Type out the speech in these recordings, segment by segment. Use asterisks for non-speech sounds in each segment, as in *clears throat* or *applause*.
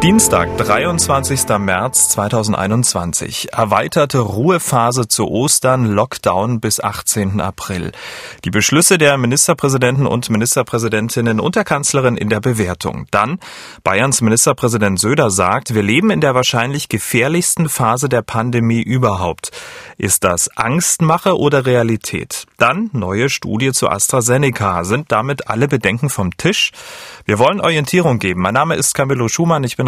Dienstag, 23. März 2021. Erweiterte Ruhephase zu Ostern, Lockdown bis 18. April. Die Beschlüsse der Ministerpräsidenten und Ministerpräsidentinnen und der Kanzlerin in der Bewertung. Dann Bayerns Ministerpräsident Söder sagt, wir leben in der wahrscheinlich gefährlichsten Phase der Pandemie überhaupt. Ist das Angstmache oder Realität? Dann neue Studie zu AstraZeneca. Sind damit alle Bedenken vom Tisch? Wir wollen Orientierung geben. Mein Name ist Camillo Schumann. Ich bin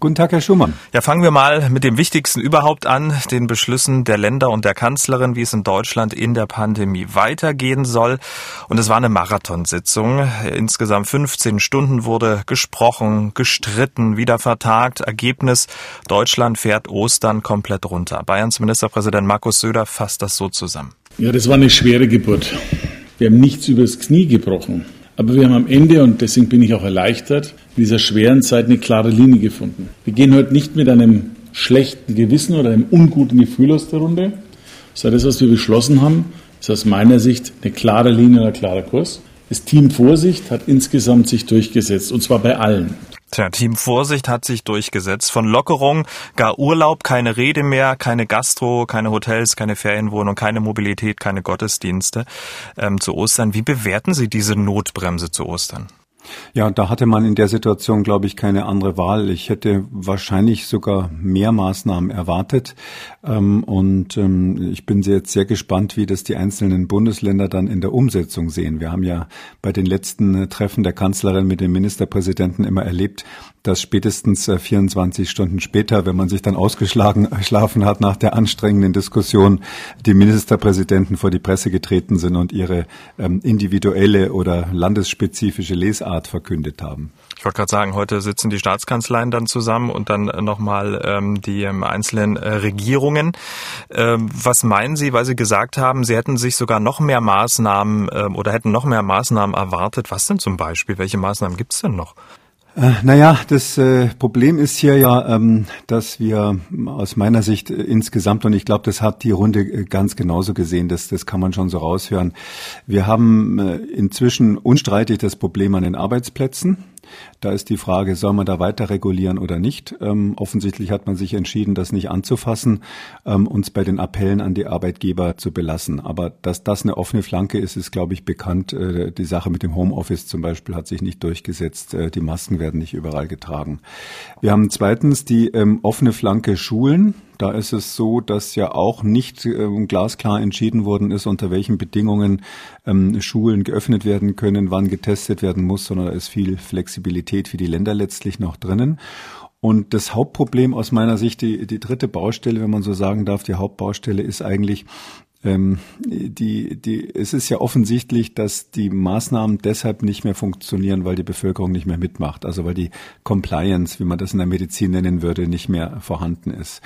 Guten Tag, Herr Schumann. Ja, fangen wir mal mit dem Wichtigsten überhaupt an, den Beschlüssen der Länder und der Kanzlerin, wie es in Deutschland in der Pandemie weitergehen soll. Und es war eine Marathonsitzung. Insgesamt 15 Stunden wurde gesprochen, gestritten, wieder vertagt. Ergebnis, Deutschland fährt Ostern komplett runter. Bayerns Ministerpräsident Markus Söder fasst das so zusammen. Ja, das war eine schwere Geburt. Wir haben nichts übers Knie gebrochen. Aber wir haben am Ende, und deswegen bin ich auch erleichtert, in dieser schweren Zeit eine klare Linie gefunden. Wir gehen heute nicht mit einem schlechten Gewissen oder einem unguten Gefühl aus der Runde, sondern das, was wir beschlossen haben, ist aus meiner Sicht eine klare Linie und ein klarer Kurs. Das Team Vorsicht hat insgesamt sich durchgesetzt, und zwar bei allen. Tja, Team Vorsicht hat sich durchgesetzt. Von Lockerung, gar Urlaub, keine Rede mehr, keine Gastro, keine Hotels, keine Ferienwohnung, keine Mobilität, keine Gottesdienste ähm, zu Ostern. Wie bewerten Sie diese Notbremse zu Ostern? Ja, da hatte man in der Situation, glaube ich, keine andere Wahl. Ich hätte wahrscheinlich sogar mehr Maßnahmen erwartet. Ähm, und ähm, ich bin jetzt sehr gespannt, wie das die einzelnen Bundesländer dann in der Umsetzung sehen. Wir haben ja bei den letzten äh, Treffen der Kanzlerin mit dem Ministerpräsidenten immer erlebt, dass spätestens 24 äh, Stunden später, wenn man sich dann ausgeschlagen äh, schlafen hat nach der anstrengenden Diskussion, die Ministerpräsidenten vor die Presse getreten sind und ihre ähm, individuelle oder landesspezifische Lesart verkündet haben. Ich wollte gerade sagen, heute sitzen die Staatskanzleien dann zusammen und dann nochmal ähm, die ähm, einzelnen äh, Regierungen. Ähm, was meinen Sie, weil Sie gesagt haben, Sie hätten sich sogar noch mehr Maßnahmen ähm, oder hätten noch mehr Maßnahmen erwartet? Was denn zum Beispiel? Welche Maßnahmen gibt es denn noch? Äh, naja, das äh, Problem ist hier ja, ähm, dass wir aus meiner Sicht äh, insgesamt, und ich glaube, das hat die Runde ganz genauso gesehen, das, das kann man schon so raushören, wir haben inzwischen unstreitig das Problem an den Arbeitsplätzen. Da ist die Frage, soll man da weiter regulieren oder nicht? Ähm, offensichtlich hat man sich entschieden, das nicht anzufassen, ähm, uns bei den Appellen an die Arbeitgeber zu belassen. Aber dass das eine offene Flanke ist, ist, glaube ich, bekannt. Äh, die Sache mit dem Homeoffice zum Beispiel hat sich nicht durchgesetzt. Äh, die Masken werden nicht überall getragen. Wir haben zweitens die ähm, offene Flanke Schulen. Da ist es so, dass ja auch nicht ähm, glasklar entschieden worden ist, unter welchen Bedingungen ähm, Schulen geöffnet werden können, wann getestet werden muss, sondern da ist viel Flexibilität für die Länder letztlich noch drinnen. Und das Hauptproblem aus meiner Sicht, die, die dritte Baustelle, wenn man so sagen darf, die Hauptbaustelle ist eigentlich, ähm, die, die, es ist ja offensichtlich, dass die Maßnahmen deshalb nicht mehr funktionieren, weil die Bevölkerung nicht mehr mitmacht. Also weil die Compliance, wie man das in der Medizin nennen würde, nicht mehr vorhanden ist.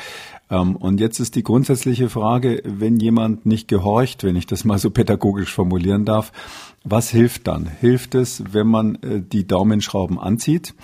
Ähm, und jetzt ist die grundsätzliche Frage, wenn jemand nicht gehorcht, wenn ich das mal so pädagogisch formulieren darf, was hilft dann? Hilft es, wenn man äh, die Daumenschrauben anzieht?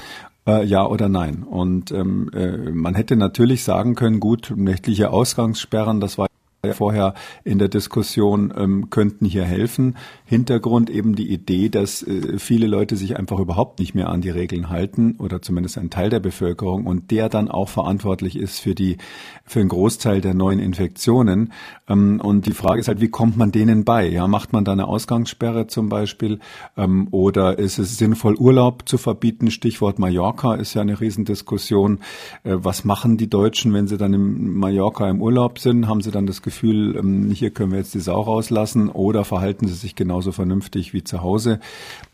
Äh, ja oder nein? Und ähm, äh, man hätte natürlich sagen können, gut, nächtliche Ausgangssperren, das war vorher in der Diskussion ähm, könnten hier helfen. Hintergrund eben die Idee, dass äh, viele Leute sich einfach überhaupt nicht mehr an die Regeln halten oder zumindest ein Teil der Bevölkerung und der dann auch verantwortlich ist für die für einen Großteil der neuen Infektionen. Ähm, und die Frage ist halt, wie kommt man denen bei? Ja, macht man da eine Ausgangssperre zum Beispiel ähm, oder ist es sinnvoll Urlaub zu verbieten? Stichwort Mallorca ist ja eine Riesendiskussion. Äh, was machen die Deutschen, wenn sie dann in Mallorca im Urlaub sind? Haben sie dann das Gefühl Gefühl, ähm, hier können wir jetzt die Sau rauslassen oder verhalten sie sich genauso vernünftig wie zu Hause.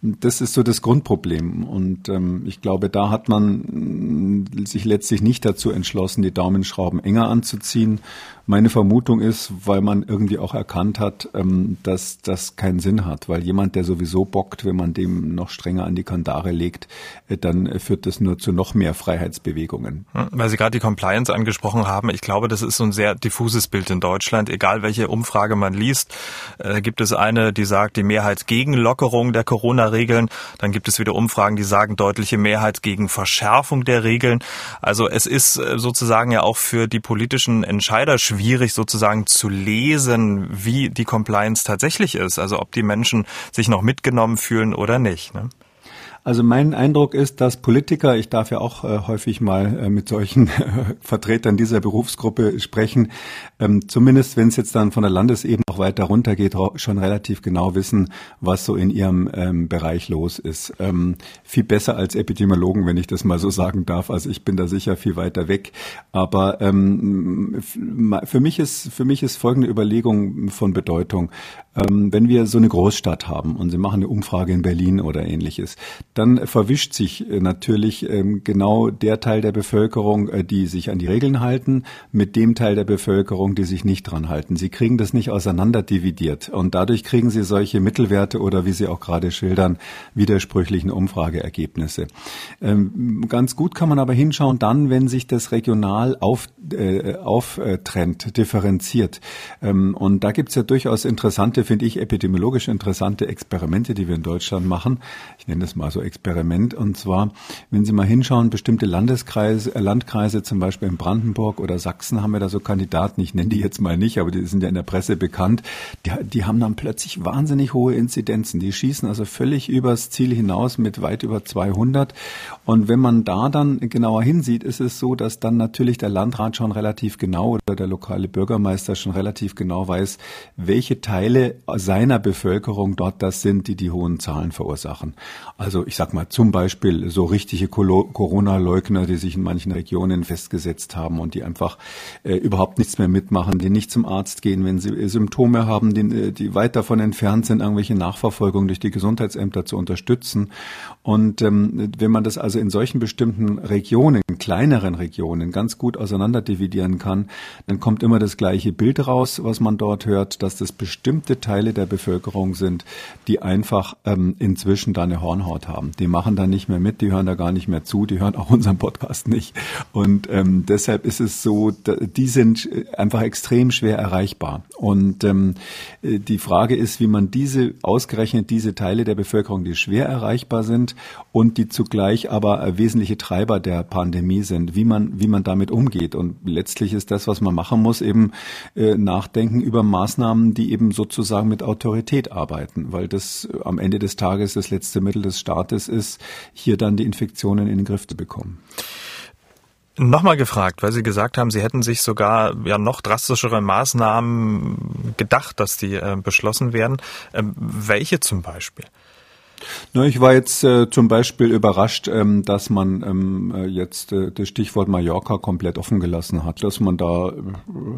Das ist so das Grundproblem. Und ähm, ich glaube, da hat man mm, sich letztlich nicht dazu entschlossen, die Daumenschrauben enger anzuziehen. Meine Vermutung ist, weil man irgendwie auch erkannt hat, ähm, dass das keinen Sinn hat, weil jemand, der sowieso bockt, wenn man dem noch strenger an die Kandare legt, äh, dann führt das nur zu noch mehr Freiheitsbewegungen. Hm, weil Sie gerade die Compliance angesprochen haben, ich glaube, das ist so ein sehr diffuses Bild in Deutschland. Egal welche Umfrage man liest, äh, gibt es eine, die sagt, die Mehrheit gegen Lockerung der Corona-Regeln. Dann gibt es wieder Umfragen, die sagen, deutliche Mehrheit gegen Verschärfung der Regeln. Also es ist äh, sozusagen ja auch für die politischen Entscheider schwierig, sozusagen zu lesen, wie die Compliance tatsächlich ist. Also ob die Menschen sich noch mitgenommen fühlen oder nicht. Ne? Also mein Eindruck ist, dass Politiker, ich darf ja auch äh, häufig mal äh, mit solchen *laughs* äh, Vertretern dieser Berufsgruppe sprechen, ähm, zumindest wenn es jetzt dann von der Landesebene auch weiter runter geht, schon relativ genau wissen, was so in ihrem ähm, Bereich los ist. Ähm, viel besser als Epidemiologen, wenn ich das mal so sagen darf. Also ich bin da sicher viel weiter weg. Aber ähm, für mich ist für mich ist folgende Überlegung von Bedeutung. Ähm, wenn wir so eine Großstadt haben und Sie machen eine Umfrage in Berlin oder ähnliches, dann verwischt sich äh, natürlich ähm, genau der Teil der Bevölkerung, äh, die sich an die Regeln halten, mit dem Teil der Bevölkerung, die sich nicht dran halten. Sie kriegen das nicht auseinander dividiert und dadurch kriegen Sie solche Mittelwerte oder wie Sie auch gerade schildern, widersprüchlichen Umfrageergebnisse. Ähm, ganz gut kann man aber hinschauen dann, wenn sich das regional auf, äh, auftrennt, differenziert. Und da gibt es ja durchaus interessante, finde ich, epidemiologisch interessante Experimente, die wir in Deutschland machen. Ich nenne das mal so Experiment. Und zwar, wenn Sie mal hinschauen, bestimmte Landeskreise, äh, Landkreise, zum Beispiel in Brandenburg oder Sachsen, haben wir da so Kandidaten. Ich nenne die jetzt mal nicht, aber die sind ja in der Presse bekannt. Die, die haben dann plötzlich wahnsinnig hohe Inzidenzen. Die schießen also völlig übers Ziel hinaus mit weit über 200. Und wenn man da dann genauer hinsieht, ist es so, dass dann natürlich der Landrat schon relativ genau oder der lokale Bürgermeister schon relativ genau weiß, welche Teile seiner Bevölkerung dort das sind, die die hohen Zahlen verursachen. Also ich sag mal zum Beispiel so richtige Corona-Leugner, die sich in manchen Regionen festgesetzt haben und die einfach äh, überhaupt nichts mehr mitmachen, die nicht zum Arzt gehen, wenn sie Symptome haben, die, äh, die weit davon entfernt sind, irgendwelche Nachverfolgungen durch die Gesundheitsämter zu unterstützen. Und ähm, wenn man das also in solchen bestimmten Regionen, kleineren Regionen, ganz gut auseinander dividieren kann, dann kommt immer das gleiche Bild raus, was man dort hört, dass das bestimmte Teile der Bevölkerung sind, die einfach ähm, inzwischen da eine Hornhaut haben. Die machen da nicht mehr mit, die hören da gar nicht mehr zu, die hören auch *laughs* unseren Podcast nicht. Und ähm, deshalb ist es so, die sind einfach extrem schwer erreichbar. Und ähm, die Frage ist, wie man diese ausgerechnet diese Teile der Bevölkerung, die schwer erreichbar sind und die zugleich aber wesentliche Treiber der Pandemie sind, wie man wie man damit umgeht. Und letztlich ist das, was man machen muss, eben äh, nachdenken über Maßnahmen, die eben sozusagen mit Autorität arbeiten, weil das am Ende des Tages das letzte Mittel des Staates ist, hier dann die Infektionen in den Griff zu bekommen. Nochmal gefragt, weil Sie gesagt haben, Sie hätten sich sogar ja noch drastischere Maßnahmen gedacht, dass die äh, beschlossen werden. Ähm, welche zum Beispiel? Na, ich war jetzt äh, zum Beispiel überrascht, ähm, dass man ähm, äh, jetzt äh, das Stichwort Mallorca komplett offen gelassen hat, dass man da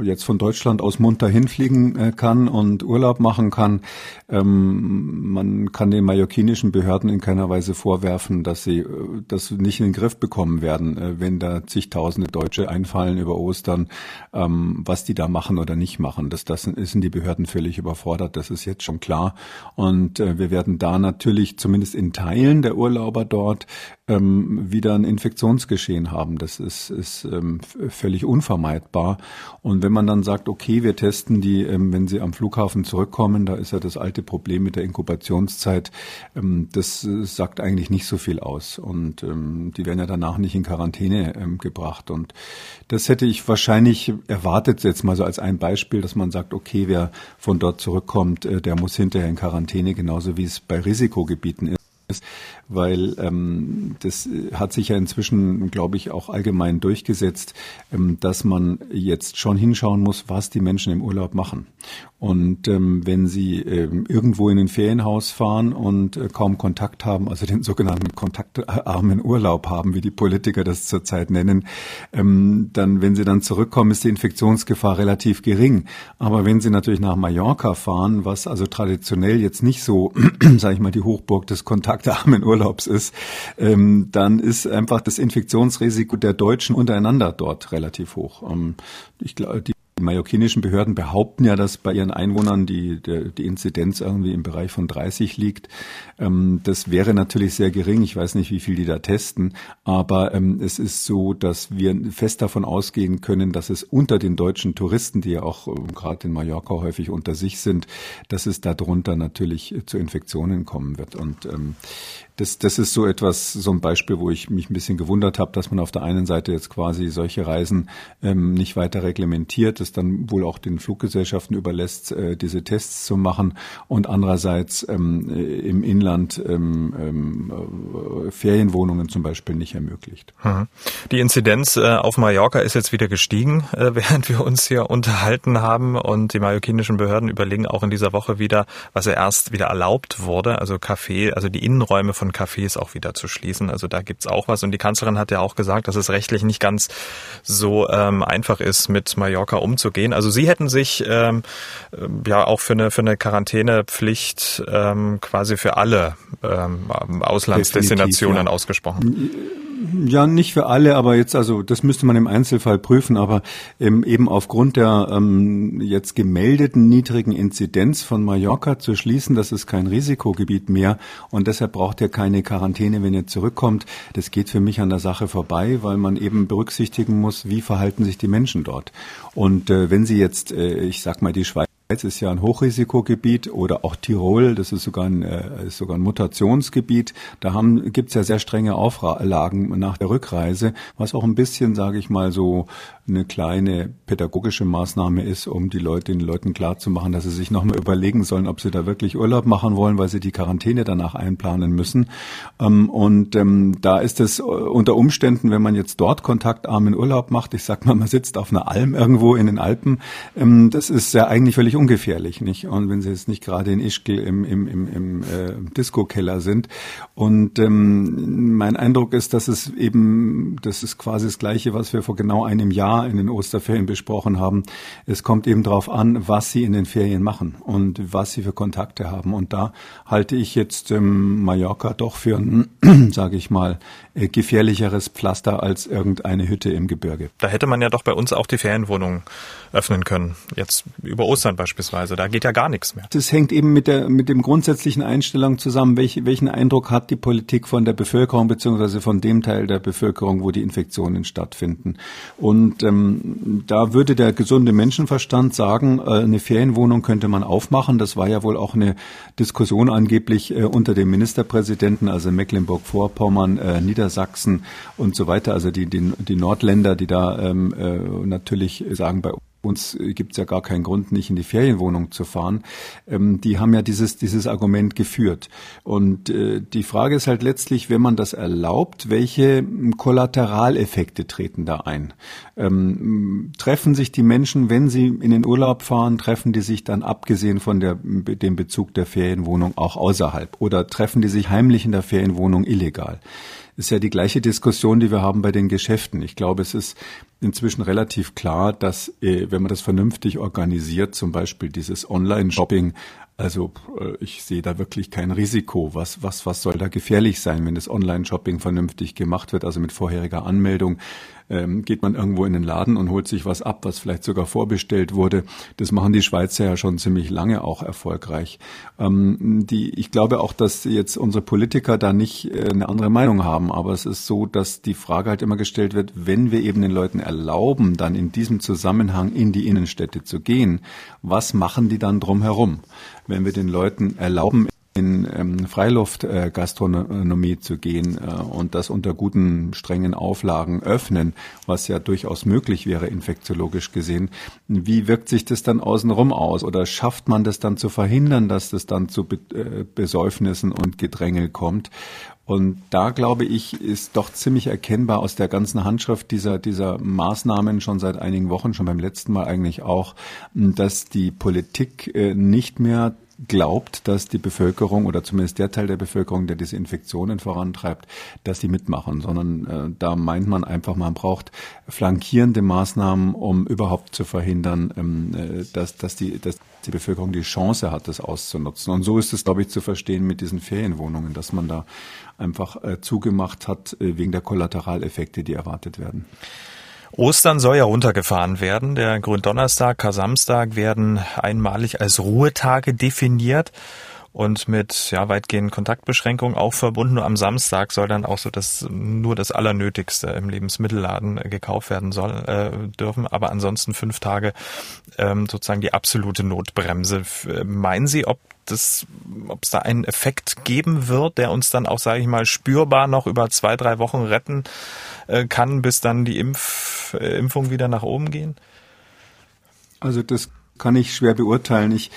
jetzt von Deutschland aus munter hinfliegen kann und Urlaub machen kann. Ähm, man kann den mallorquinischen Behörden in keiner Weise vorwerfen, dass sie das nicht in den Griff bekommen werden, wenn da zigtausende Deutsche einfallen über Ostern, was die da machen oder nicht machen. Das, das sind die Behörden völlig überfordert, das ist jetzt schon klar. Und wir werden da natürlich zumindest in Teilen der Urlauber dort ähm, wieder ein Infektionsgeschehen haben. Das ist, ist ähm, völlig unvermeidbar. Und wenn man dann sagt, okay, wir testen die, ähm, wenn sie am Flughafen zurückkommen, da ist ja das alte Problem mit der Inkubationszeit, ähm, das äh, sagt eigentlich nicht so viel aus. Und ähm, die werden ja danach nicht in Quarantäne ähm, gebracht. Und das hätte ich wahrscheinlich erwartet, jetzt mal so als ein Beispiel, dass man sagt, okay, wer von dort zurückkommt, äh, der muss hinterher in Quarantäne, genauso wie es bei Risikogebieten ist weil ähm, das hat sich ja inzwischen, glaube ich, auch allgemein durchgesetzt, ähm, dass man jetzt schon hinschauen muss, was die Menschen im Urlaub machen. Und ähm, wenn sie ähm, irgendwo in ein Ferienhaus fahren und äh, kaum Kontakt haben, also den sogenannten kontaktarmen Urlaub haben, wie die Politiker das zurzeit nennen, ähm, dann, wenn sie dann zurückkommen, ist die Infektionsgefahr relativ gering. Aber wenn sie natürlich nach Mallorca fahren, was also traditionell jetzt nicht so, *clears throat* sage ich mal, die Hochburg des kontaktarmen Urlaubs ist, ähm, dann ist einfach das Infektionsrisiko der Deutschen untereinander dort relativ hoch. Ähm, ich glaube, die Die mallorquinischen Behörden behaupten ja, dass bei ihren Einwohnern die, die, die Inzidenz irgendwie im Bereich von 30 liegt. Ähm, das wäre natürlich sehr gering. Ich weiß nicht, wie viel die da testen. Aber ähm, es ist so, dass wir fest davon ausgehen können, dass es unter den deutschen Touristen, die ja auch äh, gerade in Mallorca häufig unter sich sind, dass es darunter natürlich zu Infektionen kommen wird. Und ähm, das, das ist so etwas, so ein Beispiel, wo ich mich ein bisschen gewundert habe, dass man auf der einen Seite jetzt quasi solche Reisen ähm, nicht weiter reglementiert, es dann wohl auch den Fluggesellschaften überlässt, äh, diese Tests zu machen und andererseits ähm, äh, im Inland ähm, ähm, äh, Ferienwohnungen zum Beispiel nicht ermöglicht. Mhm. Die Inzidenz äh, auf Mallorca ist jetzt wieder gestiegen, äh, *laughs* während wir uns hier unterhalten haben und die mallorquinischen Behörden überlegen auch in dieser Woche wieder, was ja erst wieder erlaubt wurde, also Café, also die Innenräume von Cafés auch wieder zu schließen. Also da gibt's auch was. Und die Kanzlerin hat ja auch gesagt, dass es rechtlich nicht ganz so ähm, einfach ist, mit Mallorca umzugehen. Also Sie hätten sich ähm, äh, ja auch für eine, für eine Quarantänepflicht ähm, quasi für alle ähm, Auslandsdestinationen ja. ausgesprochen. Ja, nicht für alle, aber jetzt, also das müsste man im Einzelfall prüfen, aber ähm, eben aufgrund der ähm, jetzt gemeldeten niedrigen Inzidenz von Mallorca zu schließen, das ist kein Risikogebiet mehr und deshalb braucht ihr keine Quarantäne, wenn ihr zurückkommt. Das geht für mich an der Sache vorbei, weil man eben berücksichtigen muss, wie verhalten sich die Menschen dort. Und äh, wenn Sie jetzt, äh, ich sag mal, die Schweiz Schweiz ist ja ein Hochrisikogebiet oder auch Tirol, das ist sogar ein, äh, ist sogar ein Mutationsgebiet. Da haben, gibt's ja sehr strenge Auflagen nach der Rückreise, was auch ein bisschen, sage ich mal, so eine kleine pädagogische Maßnahme ist, um die Leute, den Leuten klarzumachen, dass sie sich nochmal überlegen sollen, ob sie da wirklich Urlaub machen wollen, weil sie die Quarantäne danach einplanen müssen. Ähm, und ähm, da ist es äh, unter Umständen, wenn man jetzt dort kontaktarmen Urlaub macht, ich sag mal, man sitzt auf einer Alm irgendwo in den Alpen, ähm, das ist ja eigentlich völlig ungefährlich, nicht? Und wenn sie jetzt nicht gerade in Ischgl im, im, im, im äh, Disco-Keller sind. Und mein Eindruck ist, dass es eben, das ist quasi das Gleiche, was wir vor genau einem Jahr in den Osterferien besprochen haben. Es kommt eben darauf an, was sie in den Ferien machen und was sie für Kontakte haben. Und da halte ich jetzt ähm, Mallorca doch für *clears throat* sage ich mal, gefährlicheres Pflaster als irgendeine Hütte im Gebirge. Da hätte man ja doch bei uns auch die Ferienwohnung öffnen können. Jetzt über Ostern beispielsweise. Da geht ja gar nichts mehr. Das hängt eben mit der, mit dem grundsätzlichen Einstellung zusammen. Welch, welchen Eindruck hat die Politik von der Bevölkerung beziehungsweise von dem Teil der Bevölkerung, wo die Infektionen stattfinden? Und ähm, da würde der gesunde Menschenverstand sagen, äh, eine Ferienwohnung könnte man aufmachen. Das war ja wohl auch eine Diskussion angeblich äh, unter dem Ministerpräsidenten, also Mecklenburg-Vorpommern, äh, Niedersachsen und so weiter. Also die, die, die Nordländer, die da ähm, äh, natürlich sagen, bei uns gibt es ja gar keinen Grund, nicht in die Ferienwohnung zu fahren. Ähm, die haben ja dieses, dieses Argument geführt. Und äh, die Frage ist halt letztlich, wenn man das erlaubt, welche Kollateraleffekte treten da ein? Ähm, treffen sich die Menschen, wenn sie in den Urlaub fahren, treffen die sich dann abgesehen von der, dem Bezug der Ferienwohnung auch außerhalb? Oder treffen die sich heimlich in der Ferienwohnung illegal? Ist ja die gleiche Diskussion, die wir haben bei den Geschäften. Ich glaube, es ist inzwischen relativ klar, dass, äh, wenn man das vernünftig organisiert, zum Beispiel dieses Online-Shopping, also äh, ich sehe da wirklich kein Risiko. Was, was, was soll da gefährlich sein, wenn das Online-Shopping vernünftig gemacht wird, also mit vorheriger Anmeldung? Ähm, geht man irgendwo in den Laden und holt sich was ab, was vielleicht sogar vorbestellt wurde. Das machen die Schweizer ja schon ziemlich lange auch erfolgreich. Ähm, die, ich glaube auch, dass jetzt unsere Politiker da nicht äh, eine andere Meinung haben, aber es ist so, dass die Frage halt immer gestellt wird, wenn wir eben den Leuten erlauben, dann in diesem Zusammenhang in die Innenstädte zu gehen, was machen die dann drumherum? Wenn wir den Leuten erlauben, in ähm, Freiluftgastronomie äh, zu gehen äh, und das unter guten, strengen Auflagen öffnen, was ja durchaus möglich wäre, infektiologisch gesehen. Wie wirkt sich das dann außenrum aus? Oder schafft man das dann zu verhindern, dass das dann zu Be äh, Besäufnissen und Gedrängel kommt? Und da glaube ich, ist doch ziemlich erkennbar aus der ganzen Handschrift dieser, dieser Maßnahmen schon seit einigen Wochen, schon beim letzten Mal eigentlich auch, dass die Politik äh, nicht mehr glaubt, dass die Bevölkerung oder zumindest der Teil der Bevölkerung, der diese Infektionen vorantreibt, dass die mitmachen, sondern äh, da meint man einfach, man braucht flankierende Maßnahmen, um überhaupt zu verhindern, ähm, äh, dass, dass, die, dass die Bevölkerung die Chance hat, das auszunutzen. Und so ist es, glaube ich, zu verstehen mit diesen Ferienwohnungen, dass man da einfach äh, zugemacht hat äh, wegen der Kollateraleffekte, die erwartet werden. Ostern soll ja runtergefahren werden. Der Gründonnerstag, Kar-Samstag werden einmalig als Ruhetage definiert und mit ja weitgehenden Kontaktbeschränkungen auch verbunden. Nur am Samstag soll dann auch so das nur das Allernötigste im Lebensmittelladen äh, gekauft werden soll äh, dürfen. Aber ansonsten fünf Tage ähm, sozusagen die absolute Notbremse. Meinen Sie, ob das, ob es da einen Effekt geben wird, der uns dann auch, sage ich mal, spürbar noch über zwei, drei Wochen retten äh, kann, bis dann die Impf, äh, Impfung wieder nach oben gehen? Also das kann ich schwer beurteilen. Ich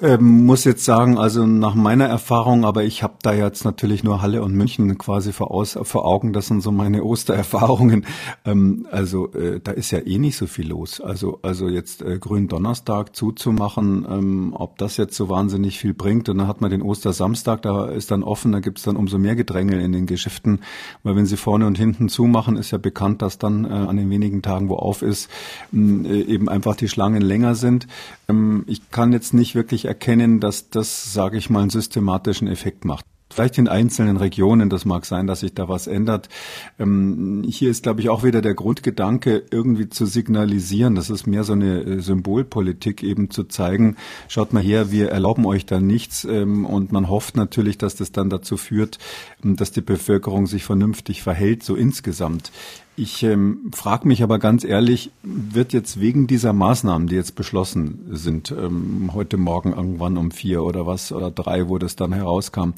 ähm, muss jetzt sagen, also nach meiner Erfahrung, aber ich habe da jetzt natürlich nur Halle und München quasi vor, aus, vor Augen, das sind so meine *laughs* Ostererfahrungen. Ähm, also äh, da ist ja eh nicht so viel los. Also also jetzt äh, Gründonnerstag zuzumachen, ähm, ob das jetzt so wahnsinnig viel bringt. Und dann hat man den Ostersamstag, da ist dann offen, da gibt's dann umso mehr Gedrängel in den Geschäften, weil wenn sie vorne und hinten zumachen, ist ja bekannt, dass dann äh, an den wenigen Tagen, wo auf ist, äh, eben einfach die Schlangen länger sind. Ähm, ich kann jetzt nicht wirklich erkennen, dass das, sage ich mal, einen systematischen Effekt macht. Vielleicht in einzelnen Regionen, das mag sein, dass sich da was ändert. Ähm, hier ist, glaube ich, auch wieder der Grundgedanke, irgendwie zu signalisieren. Das ist mehr so eine äh, Symbolpolitik, eben zu zeigen, schaut mal her, wir erlauben euch da nichts. Ähm, und man hofft natürlich, dass das dann dazu führt, ähm, dass die Bevölkerung sich vernünftig verhält, so insgesamt. Ich ähm, frage mich aber ganz ehrlich, wird jetzt wegen dieser Maßnahmen, die jetzt beschlossen sind, ähm, heute Morgen irgendwann um vier oder was oder drei, wo das dann herauskam,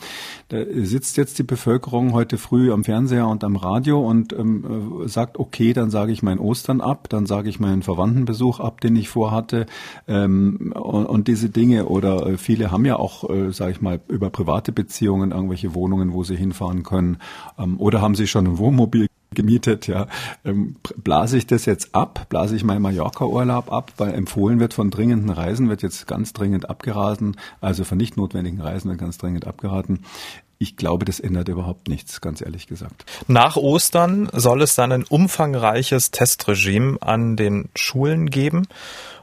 da sitzt jetzt die Bevölkerung heute früh am Fernseher und am Radio und ähm, sagt, okay, dann sage ich mein Ostern ab, dann sage ich meinen Verwandtenbesuch ab, den ich vorhatte ähm, und, und, diese Dinge. Oder äh, viele haben ja auch, äh, sage ich mal, über private Beziehungen irgendwelche Wohnungen, wo sie hinfahren können. Ähm, oder haben sie schon ein Wohnmobil gemietet, ja. Ähm, blase ich das jetzt ab? Blase ich meinen Mallorca-Urlaub ab? Weil empfohlen wird von dringenden Reisen, wird jetzt ganz dringend abgeraten, also von nicht notwendigen Reisen wird ganz dringend abgeraten. Ich glaube, das ändert überhaupt nichts, ganz ehrlich gesagt. Nach Ostern soll es dann ein umfangreiches Testregime an den Schulen geben.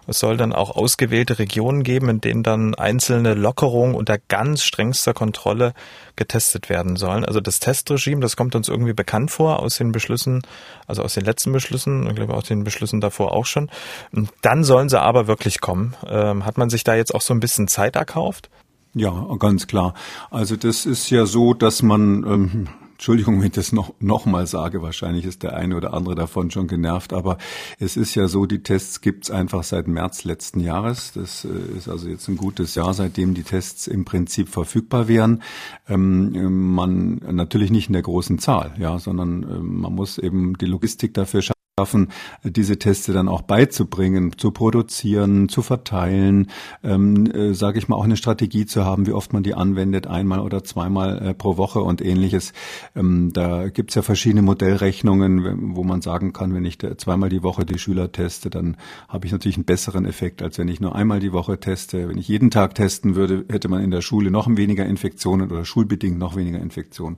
Es soll dann auch ausgewählte Regionen geben, in denen dann einzelne Lockerungen unter ganz strengster Kontrolle getestet werden sollen. Also das Testregime, das kommt uns irgendwie bekannt vor aus den Beschlüssen, also aus den letzten Beschlüssen, ich glaube auch den Beschlüssen davor auch schon. Und dann sollen sie aber wirklich kommen. Ähm, hat man sich da jetzt auch so ein bisschen Zeit erkauft? Ja, ganz klar. Also das ist ja so, dass man ähm, Entschuldigung, wenn ich das noch, noch mal sage, wahrscheinlich ist der eine oder andere davon schon genervt, aber es ist ja so, die Tests gibt's einfach seit März letzten Jahres. Das äh, ist also jetzt ein gutes Jahr, seitdem die Tests im Prinzip verfügbar wären. Ähm, man natürlich nicht in der großen Zahl, ja, sondern äh, man muss eben die Logistik dafür schaffen schaffen, diese Teste dann auch beizubringen, zu produzieren, zu verteilen, ähm, äh, sage ich mal, auch eine Strategie zu haben, wie oft man die anwendet, einmal oder zweimal äh, pro Woche und ähnliches. Ähm, da gibt's ja verschiedene Modellrechnungen, wo man sagen kann, wenn ich zweimal die Woche die Schüler teste, dann habe ich natürlich einen besseren Effekt, als wenn ich nur einmal die Woche teste. Wenn ich jeden Tag testen würde, hätte man in der Schule noch weniger Infektionen oder schulbedingt noch weniger Infektionen.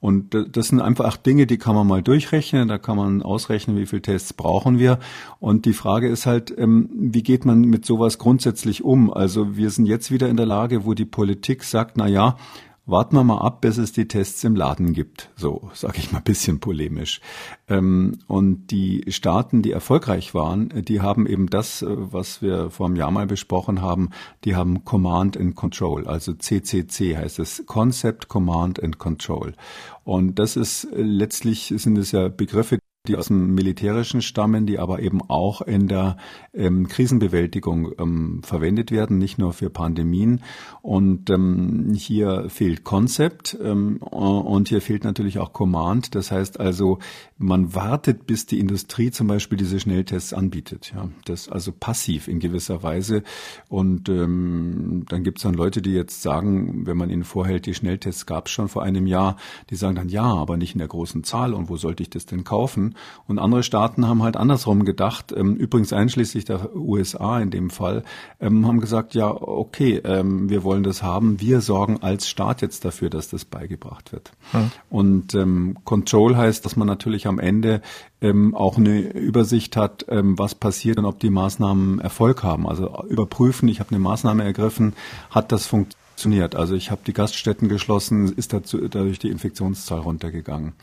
Und das sind einfach Dinge, die kann man mal durchrechnen, da kann man ausrechnen, wie viele Tests brauchen wir. Und die Frage ist halt, ähm, wie geht man mit sowas grundsätzlich um? Also wir sind jetzt wieder in der Lage, wo die Politik sagt, na ja, warten wir mal ab, bis es die Tests im Laden gibt. So, sage ich mal ein bisschen polemisch. Ähm, und die Staaten, die erfolgreich waren, die haben eben das, äh, was wir vor einem Jahr mal besprochen haben, die haben Command and Control, also CCC heißt es, Concept, Command and Control. Und das ist äh, letztlich, sind es ja Begriffe, die aus dem Militärischen stammen, die aber eben auch in der ähm, Krisenbewältigung ähm, verwendet werden, nicht nur für Pandemien. Und ähm, hier fehlt Konzept ähm, und hier fehlt natürlich auch Command. Das heißt also, man wartet, bis die Industrie zum Beispiel diese Schnelltests anbietet. Ja, das also passiv in gewisser Weise. Und ähm, dann gibt es dann Leute, die jetzt sagen, wenn man ihnen vorhält, die Schnelltests gab es schon vor einem Jahr, die sagen dann ja, aber nicht in der großen Zahl. Und wo sollte ich das denn kaufen? Und andere Staaten haben halt andersrum gedacht, ähm, übrigens einschließlich der USA in dem Fall, ähm, haben gesagt, ja, okay, ähm, wir wollen das haben, wir sorgen als Staat jetzt dafür, dass das beigebracht wird. Hm. Und ähm, Control heißt, dass man natürlich am Ende ähm, auch eine Übersicht hat, ähm, was passiert und ob die Maßnahmen Erfolg haben. Also überprüfen, ich habe eine Maßnahme ergriffen, hat das funktioniert? Funktioniert. Also ich habe die Gaststätten geschlossen, ist dazu, dadurch die Infektionszahl runtergegangen.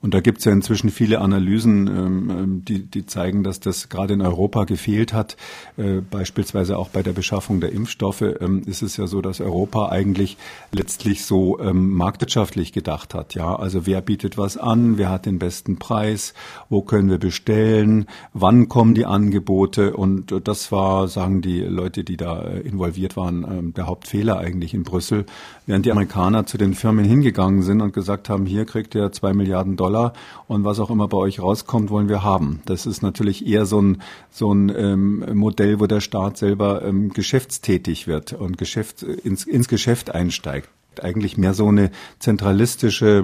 Und da gibt es ja inzwischen viele Analysen, ähm, ähm, die, die zeigen, dass das gerade in Europa gefehlt hat. Äh, beispielsweise auch bei der Beschaffung der Impfstoffe ähm, ist es ja so, dass Europa eigentlich letztlich so ähm, marktwirtschaftlich gedacht hat. Ja, also wer bietet was an, wer hat den besten Preis, wo können wir bestellen, wann kommen die Angebote und das war, sagen die Leute, die da äh, involviert waren, ähm, der Hauptfehler eigentlich in Brüssel, während die Amerikaner zu den Firmen hingegangen sind und gesagt haben, hier kriegt ihr zwei Milliarden Dollar und was auch immer bei euch rauskommt, wollen wir haben. Das ist natürlich eher so ein, so ein ähm, Modell, wo der Staat selber ähm, geschäftstätig wird und Geschäft, ins, ins Geschäft einsteigt eigentlich mehr so eine zentralistische,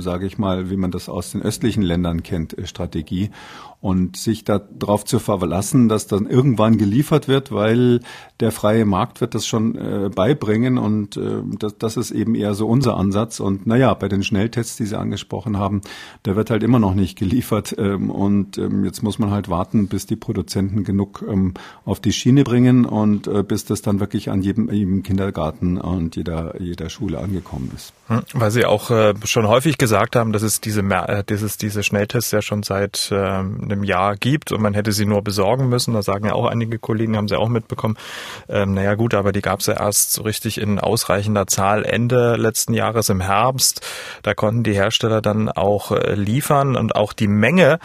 sage ich mal, wie man das aus den östlichen Ländern kennt, äh, Strategie und sich darauf zu verlassen, dass dann irgendwann geliefert wird, weil der freie Markt wird das schon äh, beibringen und äh, das, das ist eben eher so unser Ansatz. Und naja, bei den Schnelltests, die Sie angesprochen haben, da wird halt immer noch nicht geliefert ähm, und ähm, jetzt muss man halt warten, bis die Produzenten genug ähm, auf die Schiene bringen und äh, bis das dann wirklich an jedem, jedem Kindergarten und jeder, jeder Schule angekommen ist. Hm, weil Sie auch äh, schon häufig gesagt haben, dass es diese, äh, dieses, diese Schnelltests ja schon seit ähm, einem Jahr gibt und man hätte sie nur besorgen müssen. Da sagen ja auch einige Kollegen, haben sie auch mitbekommen. Ähm, naja gut, aber die gab es ja erst so richtig in ausreichender Zahl Ende letzten Jahres im Herbst. Da konnten die Hersteller dann auch äh, liefern und auch die Menge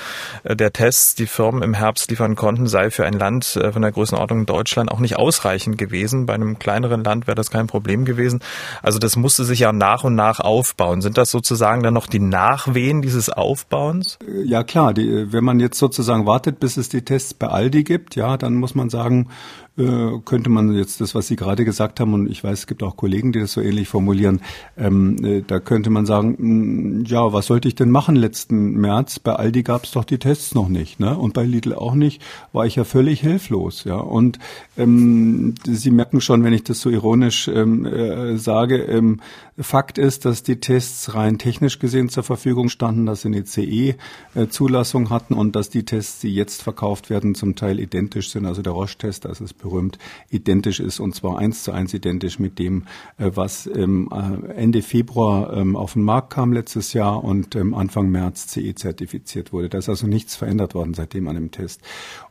äh, der Tests, die Firmen im Herbst liefern konnten, sei für ein Land äh, von der Größenordnung Deutschland auch nicht ausreichend gewesen. Bei einem kleineren Land wäre das kein Problem gewesen. Also das musste sich ja nach und nach aufbauen. Sind das sozusagen dann noch die Nachwehen dieses Aufbauens? Ja klar, die, wenn man jetzt sozusagen wartet, bis es die Tests bei Aldi gibt, ja, dann muss man sagen, äh, könnte man jetzt das, was Sie gerade gesagt haben, und ich weiß, es gibt auch Kollegen, die das so ähnlich formulieren, ähm, äh, da könnte man sagen, mh, hm, ja, was sollte ich denn machen letzten März? Bei Aldi gab es doch die Tests noch nicht, ne? Und bei Lidl auch nicht, war ich ja völlig hilflos, ja. Und ähm, Sie merken schon, wenn ich das so ironisch ähm, äh, sage, ähm, Fakt ist, dass die Tests rein technisch gesehen zur Verfügung standen, dass sie eine CE-Zulassung hatten und dass die Tests, die jetzt verkauft werden, zum Teil identisch sind. Also der Roche-Test, das ist berühmt, identisch ist und zwar eins zu eins identisch mit dem, äh, was äh, Ende Februar ähm, auf den Markt kam letztes Jahr und ähm, Anfang März CE zertifiziert wurde. Da ist also nichts verändert worden seitdem an dem Test.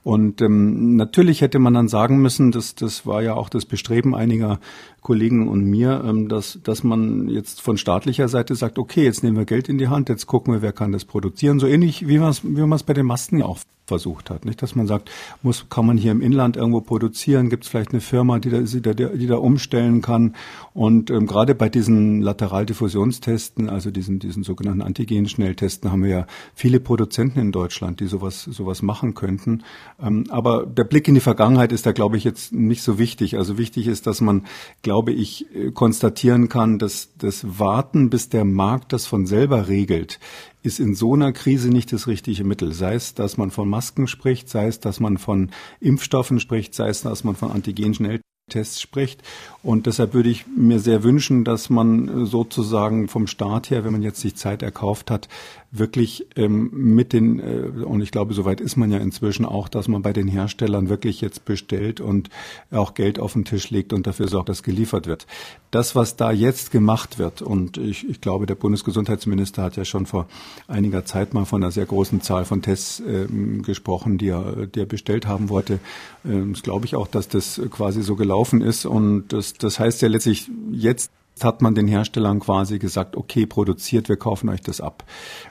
Und ähm, natürlich hätte man dann sagen müssen, dass das war ja auch das Bestreben einiger Kollegen und mir, ähm, dass, dass man jetzt von staatlicher Seite sagt, okay, jetzt nehmen wir Geld in die Hand, jetzt gucken wir, wer kann das produzieren. So ähnlich wie man es wie man es bei den Masken ja auch versucht hat. Nicht, dass man sagt, muss, kann man hier im Inland irgendwo produzieren? Gibt es vielleicht eine Firma, die da, die da, die da umstellen kann? Und ähm, gerade bei diesen Lateraldiffusionstesten, also diesen, diesen sogenannten Antigen-Schnelltesten, haben wir ja viele Produzenten in Deutschland, die sowas, sowas machen könnten. Ähm, aber der Blick in die Vergangenheit ist da, glaube ich, jetzt nicht so wichtig. Also wichtig ist, dass man, glaube ich, äh, konstatieren kann, dass das Warten, bis der Markt das von selber regelt, ist in so einer Krise nicht das richtige Mittel. Sei es, dass man von Masken spricht, sei es, dass man von Impfstoffen spricht, sei es, dass man von Antigen-Schnelltests spricht. Und deshalb würde ich mir sehr wünschen, dass man sozusagen vom Staat her, wenn man jetzt sich Zeit erkauft hat, wirklich ähm, mit den, äh, und ich glaube, soweit ist man ja inzwischen auch, dass man bei den Herstellern wirklich jetzt bestellt und auch Geld auf den Tisch legt und dafür sorgt, dass geliefert wird. Das, was da jetzt gemacht wird, und ich, ich glaube, der Bundesgesundheitsminister hat ja schon vor einiger Zeit mal von einer sehr großen Zahl von Tests äh, gesprochen, die er, die er bestellt haben wollte. Ähm, das glaube ich auch, dass das quasi so gelaufen ist. Und das, das heißt ja letztlich jetzt hat man den Herstellern quasi gesagt, okay, produziert, wir kaufen euch das ab.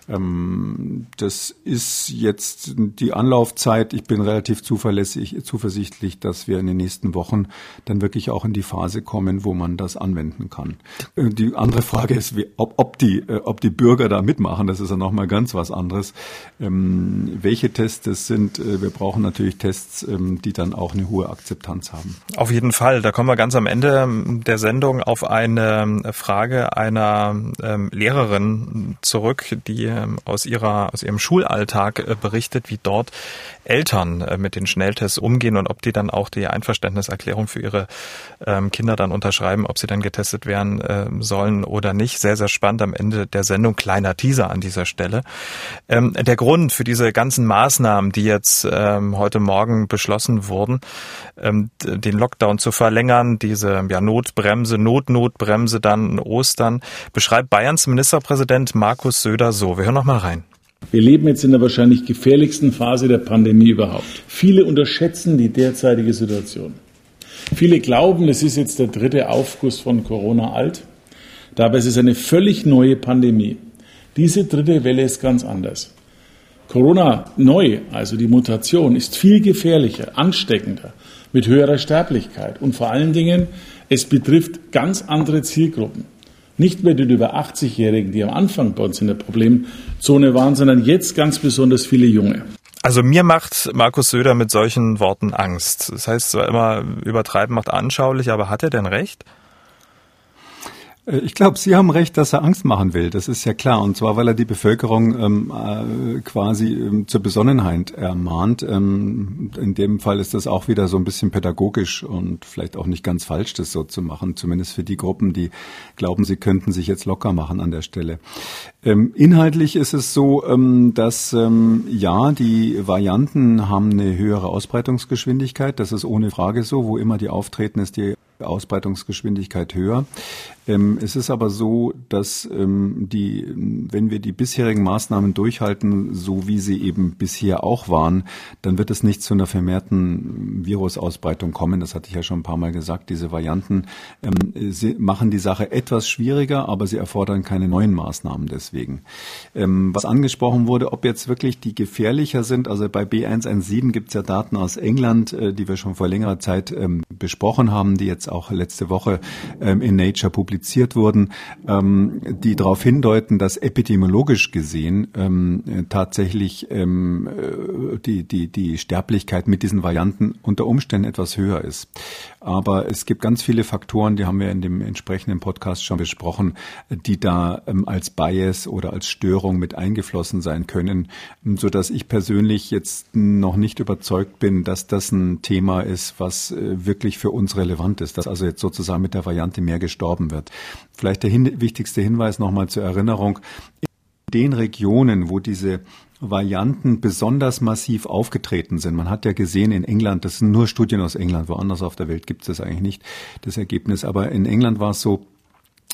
Ähm, das ist jetzt die Anlaufzeit. Ich bin relativ zuverlässig, zuversichtlich, dass wir in den nächsten Wochen dann wirklich auch in die Phase kommen, wo man das anwenden kann. Äh, die andere Frage ist, ob, ob, die, äh, ob die Bürger da mitmachen. Das ist ja nochmal ganz was anderes. Ähm, welche Tests das sind, äh, wir brauchen natürlich Tests, ähm, die dann auch eine hohe Akzeptanz haben. Auf jeden Fall. Da kommen wir ganz am Ende der Sendung auf eine ähm, Frage einer ähm, Lehrerin zurück, die ähm, aus ihrer aus ihrem Schulalltag äh, berichtet, wie dort Eltern äh, mit den Schnelltests umgehen und ob die dann auch die Einverständniserklärung für ihre ähm, Kinder dann unterschreiben, ob sie dann getestet werden äh, sollen oder nicht. Sehr, sehr spannend am Ende der Sendung. Kleiner Teaser an dieser Stelle. Ähm, der Grund für diese ganzen Maßnahmen, die jetzt ähm, heute Morgen beschlossen wurden, ähm, den Lockdown zu verlängern, diese ja, Notbremse, Notnotbremse dann Ostern, beschreibt Bayerns Ministerpräsident Markus Söder so. Wir hören noch mal rein. Wir leben jetzt in der wahrscheinlich gefährlichsten Phase der Pandemie überhaupt. Viele unterschätzen die derzeitige Situation. Viele glauben, es ist jetzt der dritte Aufguss von Corona alt. Dabei ist es eine völlig neue Pandemie. Diese dritte Welle ist ganz anders. Corona neu, also die Mutation, ist viel gefährlicher, ansteckender, mit höherer Sterblichkeit und vor allen Dingen, es betrifft ganz andere Zielgruppen. Nicht mehr die über 80-Jährigen, die am Anfang bei uns in der Problemzone waren, sondern jetzt ganz besonders viele Junge. Also mir macht Markus Söder mit solchen Worten Angst. Das heißt zwar immer, übertreiben macht anschaulich, aber hat er denn recht? Äh, ich glaube, Sie haben recht, dass er Angst machen will. Das ist ja klar. Und zwar, weil er die Bevölkerung ähm, äh, quasi ähm, zur Besonnenheit ermahnt. Ähm, in dem Fall ist das auch wieder so ein bisschen pädagogisch und vielleicht auch nicht ganz falsch, das so zu machen. Zumindest für die Gruppen, die glauben, sie könnten sich jetzt locker machen an der Stelle. Ähm, inhaltlich ist es so, ähm, dass ähm, ja, die Varianten haben eine höhere Ausbreitungsgeschwindigkeit. Das ist ohne Frage so. Wo immer die auftreten, ist die Ausbreitungsgeschwindigkeit höher. Ähm, es ist aber so, dass ähm, die, wenn wir die bisherigen Maßnahmen durchhalten, so wie sie eben bisher auch waren, dann wird es nicht zu einer vermehrten Virusausbreitung kommen. Das hatte ich ja schon ein paar Mal gesagt. Diese Varianten ähm, machen die Sache etwas schwieriger, aber sie erfordern keine neuen Maßnahmen deswegen. Ähm, was angesprochen wurde, ob jetzt wirklich die gefährlicher sind, also bei B117 gibt es ja Daten aus England, äh, die wir schon vor längerer Zeit ähm, besprochen haben, die jetzt auch letzte Woche ähm, in Nature publiziert wurden, ähm, die darauf hindeuten, dass epidemiologisch gesehen ähm, tatsächlich ähm, äh, die, die, die Sterblichkeit mit diesen Varianten unter Umständen etwas höher ist. Aber es gibt ganz viele Faktoren, die haben wir in dem entsprechenden Podcast schon besprochen, die da ähm, als Bias oder als Störung mit eingeflossen sein können, so dass ich persönlich jetzt noch nicht überzeugt bin, dass das ein Thema ist, was äh, wirklich für uns relevant ist dass also jetzt sozusagen mit der Variante mehr gestorben wird. Vielleicht der hin wichtigste Hinweis nochmal zur Erinnerung. In den Regionen, wo diese Varianten besonders massiv aufgetreten sind. Man hat ja gesehen in England, das sind nur Studien aus England, woanders auf der Welt gibt es das eigentlich nicht, das Ergebnis. Aber in England war es so,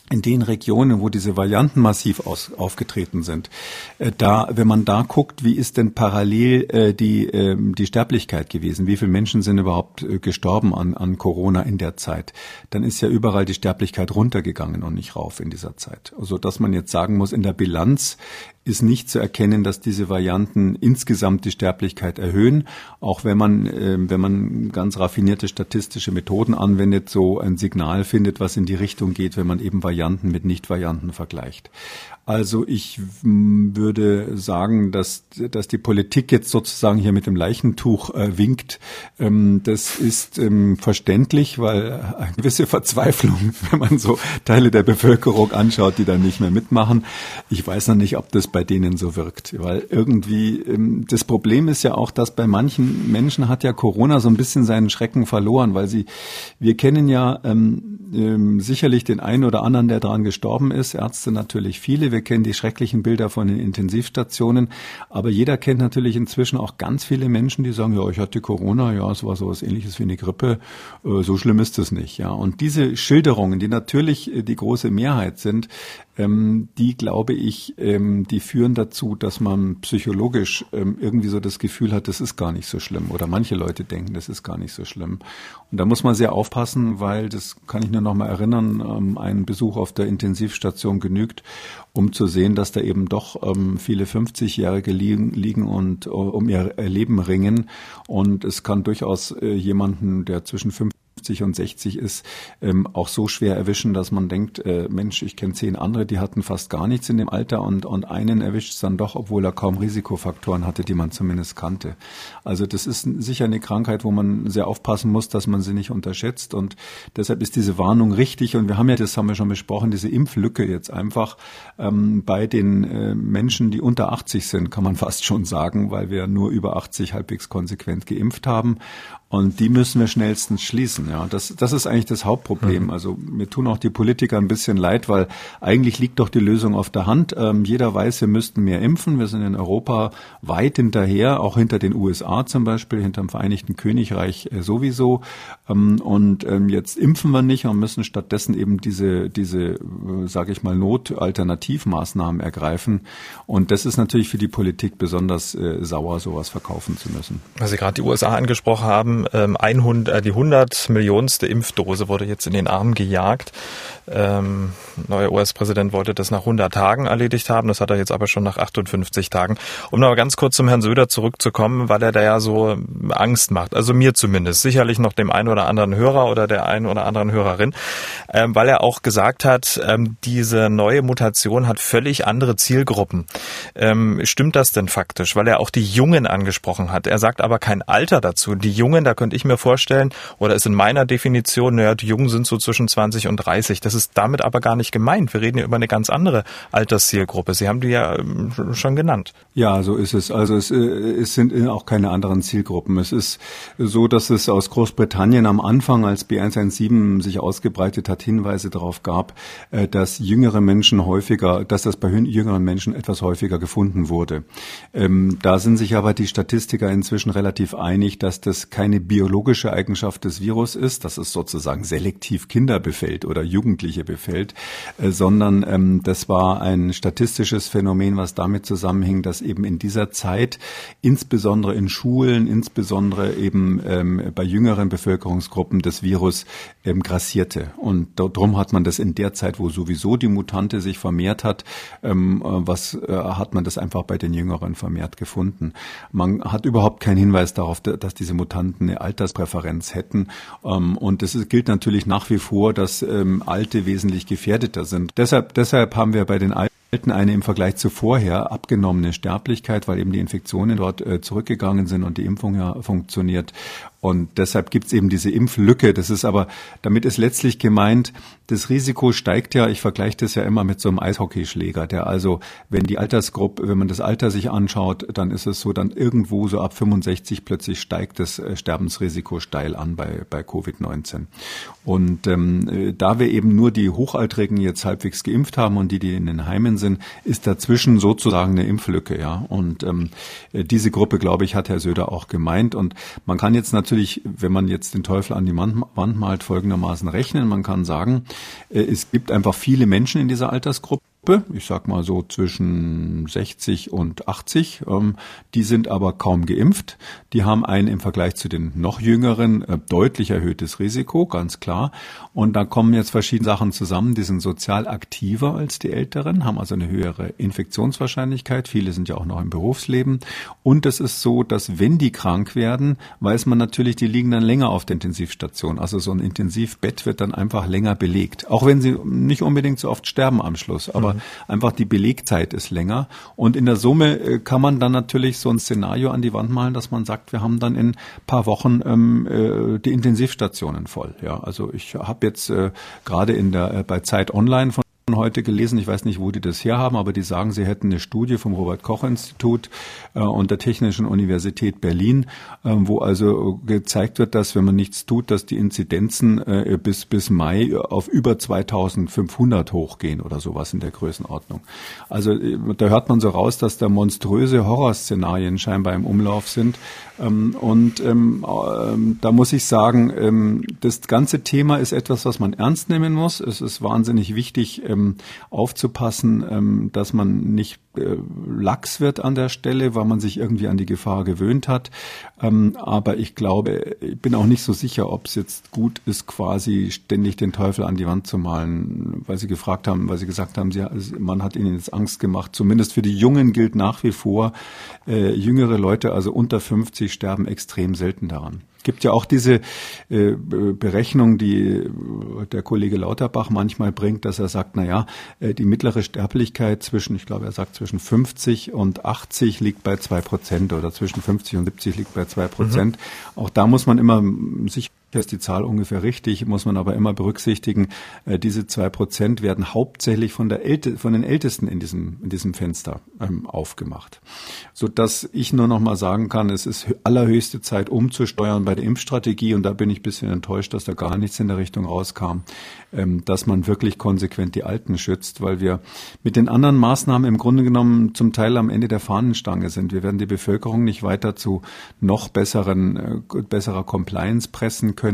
in den Regionen, wo diese Varianten massiv aus, aufgetreten sind, äh, da, wenn man da guckt, wie ist denn parallel äh, die äh, die Sterblichkeit gewesen? Wie viele Menschen sind überhaupt äh, gestorben an an Corona in der Zeit? Dann ist ja überall die Sterblichkeit runtergegangen und nicht rauf in dieser Zeit. Also dass man jetzt sagen muss, in der Bilanz ist nicht zu erkennen, dass diese Varianten insgesamt die Sterblichkeit erhöhen, auch wenn man, äh, wenn man ganz raffinierte statistische Methoden anwendet, so ein Signal findet, was in die Richtung geht, wenn man eben Varianten mit Nicht-Varianten vergleicht. Also ich würde sagen, dass, dass die Politik jetzt sozusagen hier mit dem Leichentuch äh, winkt. Ähm, das ist ähm, verständlich, weil eine gewisse Verzweiflung, *laughs* wenn man so Teile der Bevölkerung anschaut, die dann nicht mehr mitmachen. Ich weiß noch nicht, ob das bei denen so wirkt, weil irgendwie ähm, das Problem ist ja auch, dass bei manchen Menschen hat ja Corona so ein bisschen seinen Schrecken verloren, weil sie, wir kennen ja ähm, ähm, sicherlich den einen oder anderen, der daran gestorben ist, Ärzte natürlich viele. Wir kennen die schrecklichen Bilder von den Intensivstationen, aber jeder kennt natürlich inzwischen auch ganz viele Menschen, die sagen, ja, ich hatte Corona, ja, es war sowas ähnliches wie eine Grippe, äh, so schlimm ist es nicht, ja. Und diese Schilderungen, die natürlich äh, die große Mehrheit sind, ähm, die glaube ich, ähm, die führen dazu, dass man psychologisch ähm, irgendwie so das Gefühl hat, das ist gar nicht so schlimm. Oder manche Leute denken, das ist gar nicht so schlimm. Und da muss man sehr aufpassen, weil das kann ich nur noch mal erinnern, ein Besuch auf der Intensivstation genügt, um zu sehen, dass da eben doch ähm, viele 50-Jährige liegen, liegen und uh, um ihr Leben ringen. Und es kann durchaus äh, jemanden, der zwischen 50 50 und 60 ist, ähm, auch so schwer erwischen, dass man denkt, äh, Mensch, ich kenne zehn andere, die hatten fast gar nichts in dem Alter und, und einen erwischt es dann doch, obwohl er kaum Risikofaktoren hatte, die man zumindest kannte. Also das ist sicher eine Krankheit, wo man sehr aufpassen muss, dass man sie nicht unterschätzt und deshalb ist diese Warnung richtig und wir haben ja, das haben wir schon besprochen, diese Impflücke jetzt einfach ähm, bei den äh, Menschen, die unter 80 sind, kann man *laughs* fast schon sagen, weil wir nur über 80 halbwegs konsequent geimpft haben und die müssen wir schnellstens schließen. Ja, das, das ist eigentlich das Hauptproblem. Mhm. Also mir tun auch die Politiker ein bisschen leid, weil eigentlich liegt doch die Lösung auf der Hand. Ähm, jeder weiß, wir müssten mehr impfen. Wir sind in Europa weit hinterher, auch hinter den USA zum Beispiel, hinter dem Vereinigten Königreich äh, sowieso. Ähm, und ähm, jetzt impfen wir nicht und müssen stattdessen eben diese, diese, äh, sage ich mal, Notalternativmaßnahmen ergreifen. Und das ist natürlich für die Politik besonders äh, sauer, sowas verkaufen zu müssen. Weil Sie gerade die USA angesprochen haben, ähm, 100, äh, die 100 Millionste Impfdose wurde jetzt in den Arm gejagt. Ähm, neuer US-Präsident wollte das nach 100 Tagen erledigt haben. Das hat er jetzt aber schon nach 58 Tagen. Um noch ganz kurz zum Herrn Söder zurückzukommen, weil er da ja so Angst macht. Also mir zumindest. Sicherlich noch dem einen oder anderen Hörer oder der einen oder anderen Hörerin. Ähm, weil er auch gesagt hat, ähm, diese neue Mutation hat völlig andere Zielgruppen. Ähm, stimmt das denn faktisch? Weil er auch die Jungen angesprochen hat. Er sagt aber kein Alter dazu. Die Jungen, da könnte ich mir vorstellen, oder ist in meiner Definition, naja, die Jungen sind so zwischen 20 und 30. Das ist damit aber gar nicht gemeint. Wir reden ja über eine ganz andere Alterszielgruppe. Sie haben die ja ähm, schon genannt. Ja, so ist es. Also es, äh, es sind auch keine anderen Zielgruppen. Es ist so, dass es aus Großbritannien am Anfang, als B117 sich ausgebreitet hat, Hinweise darauf gab, äh, dass jüngere Menschen häufiger, dass das bei jüngeren Menschen etwas häufiger gefunden wurde. Ähm, da sind sich aber die Statistiker inzwischen relativ einig, dass das keine biologische Eigenschaft des Virus ist, dass es sozusagen selektiv Kinder befällt oder Jugendliche befällt, äh, sondern ähm, das war ein statistisches Phänomen, was damit zusammenhing, dass eben in dieser Zeit, insbesondere in Schulen, insbesondere eben ähm, bei jüngeren Bevölkerungsgruppen, das Virus ähm, grassierte. Und darum hat man das in der Zeit, wo sowieso die Mutante sich vermehrt hat, äh, was äh, hat man das einfach bei den Jüngeren vermehrt gefunden. Man hat überhaupt keinen Hinweis darauf, dass diese Mutanten eine Alterspräferenz hätten. Und es gilt natürlich nach wie vor, dass Alte wesentlich gefährdeter sind. Deshalb, deshalb haben wir bei den Alten eine im Vergleich zu vorher abgenommene Sterblichkeit, weil eben die Infektionen dort äh, zurückgegangen sind und die Impfung ja funktioniert. Und deshalb gibt es eben diese Impflücke. Das ist aber, damit ist letztlich gemeint, das Risiko steigt ja, ich vergleiche das ja immer mit so einem Eishockeyschläger, der also, wenn die Altersgruppe, wenn man das Alter sich anschaut, dann ist es so, dann irgendwo so ab 65 plötzlich steigt das äh, Sterbensrisiko steil an bei, bei Covid-19. Und ähm, äh, da wir eben nur die Hochaltrigen jetzt halbwegs geimpft haben und die, die in den Heimen sind, ist dazwischen sozusagen eine Impflücke, ja. Und ähm, äh, diese Gruppe, glaube ich, hat Herr Söder auch gemeint. Und man kann jetzt natürlich natürlich, wenn man jetzt den Teufel an die Wand malt, folgendermaßen rechnen. Man kann sagen, äh, es gibt einfach viele Menschen in dieser Altersgruppe Gruppe, ich sag mal so zwischen 60 und 80. Ähm, die sind aber kaum geimpft. Die haben ein im Vergleich zu den noch jüngeren äh, deutlich erhöhtes Risiko, ganz klar. Und da kommen jetzt verschiedene Sachen zusammen. Die sind sozial aktiver als die Älteren, haben also eine höhere Infektionswahrscheinlichkeit. Viele sind ja auch noch im Berufsleben. Und es ist so, dass wenn die krank werden, weiß man natürlich, die liegen dann länger auf der Intensivstation. Also so ein Intensivbett wird dann einfach länger belegt. Auch wenn sie nicht unbedingt so oft sterben am Schluss. Aber mhm. einfach die Belegzeit ist länger. Und in der Summe äh, kann man dann natürlich so ein Szenario an die Wand malen, dass man sagt, wir haben dann in paar Wochen ähm, äh, die Intensivstationen voll. Ja, also ich habe jetzt äh, gerade in der äh, bei Zeit Online von heute gelesen, ich weiß nicht, wo die das herhaben, aber die sagen, sie hätten eine Studie vom Robert Koch Institut äh, und der Technischen Universität Berlin, äh, wo also gezeigt wird, dass wenn man nichts tut, dass die Inzidenzen äh, bis bis Mai auf über 2500 hochgehen oder sowas in der Größenordnung. Also äh, da hört man so raus, dass da monströse Horrorszenarien scheinbar im Umlauf sind ähm, und ähm, ähm, da muss ich sagen, ähm, das ganze Thema ist etwas, was man ernst nehmen muss. Es ist wahnsinnig wichtig, ähm, aufzupassen, ähm, dass man nicht äh, lax wird an der Stelle, weil man sich irgendwie an die Gefahr gewöhnt hat. Ähm, aber ich glaube, ich bin auch nicht so sicher, ob es jetzt gut ist, quasi ständig den Teufel an die Wand zu malen, weil sie gefragt haben, weil sie gesagt haben, sie, man hat ihnen jetzt Angst gemacht. Zumindest für die Jungen gilt nach wie vor, äh, jüngere Leute, also unter 50, sterben extrem selten daran. Gibt ja auch diese äh, Berechnung, die der Kollege Lauterbach manchmal bringt, dass er sagt, na ja, äh, die mittlere Sterblichkeit zwischen, ich glaube, er sagt zwischen 50 und 80 liegt bei zwei Prozent oder zwischen 50 und 70 liegt bei zwei Prozent. Mhm. Auch da muss man immer sich ist die Zahl ungefähr richtig, muss man aber immer berücksichtigen, äh, diese zwei Prozent werden hauptsächlich von, der Älte, von den Ältesten in diesem, in diesem Fenster ähm, aufgemacht. So dass ich nur noch mal sagen kann, es ist allerhöchste Zeit umzusteuern bei der Impfstrategie und da bin ich ein bisschen enttäuscht, dass da gar nichts in der Richtung rauskam, ähm, dass man wirklich konsequent die Alten schützt, weil wir mit den anderen Maßnahmen im Grunde genommen zum Teil am Ende der Fahnenstange sind. Wir werden die Bevölkerung nicht weiter zu noch besseren, äh, besserer Compliance pressen können.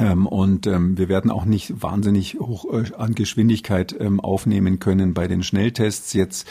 Ähm, und ähm, wir werden auch nicht wahnsinnig hoch äh, an Geschwindigkeit ähm, aufnehmen können bei den Schnelltests jetzt.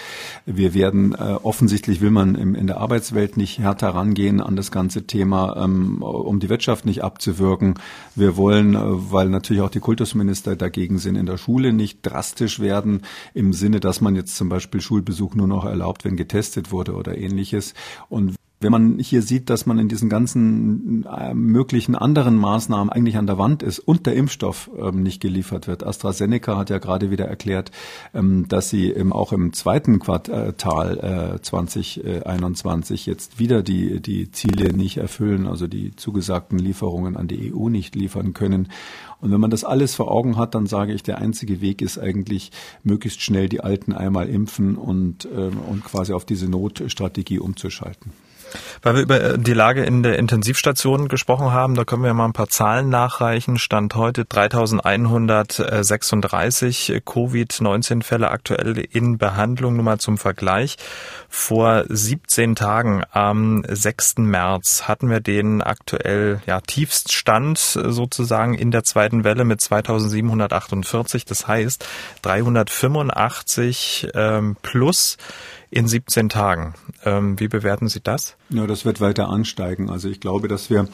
Wir werden äh, offensichtlich will man im, in der Arbeitswelt nicht härter rangehen an das ganze Thema, ähm, um die Wirtschaft nicht abzuwirken. Wir wollen, äh, weil natürlich auch die Kultusminister dagegen sind, in der Schule nicht drastisch werden im Sinne, dass man jetzt zum Beispiel Schulbesuch nur noch erlaubt, wenn getestet wurde oder ähnliches. Und wenn man hier sieht, dass man in diesen ganzen äh, möglichen anderen Maßnahmen eigentlich an der Wand ist und der Impfstoff ähm, nicht geliefert wird. AstraZeneca hat ja gerade wieder erklärt, ähm, dass sie im, auch im zweiten Quartal äh, 2021 jetzt wieder die, die Ziele nicht erfüllen, also die zugesagten Lieferungen an die EU nicht liefern können. Und wenn man das alles vor Augen hat, dann sage ich, der einzige Weg ist eigentlich, möglichst schnell die Alten einmal impfen und, ähm, und quasi auf diese Notstrategie umzuschalten. Weil wir über äh, die Lage in der Intensivstation gesprochen haben, da können wir mal ein paar Zahlen nachreichen. Stand heute 3136 Covid-19-Fälle aktuell in Behandlung. Nur mal zum Vergleich. Vor 17 Tagen am 6. März hatten wir den aktuell ja, Tiefststand sozusagen in der zweiten Welle mit 2748. Das heißt 385 ähm, plus in 17 Tagen. Ähm, wie bewerten Sie das? Ja, das wird weiter ansteigen. Also ich glaube, dass wir,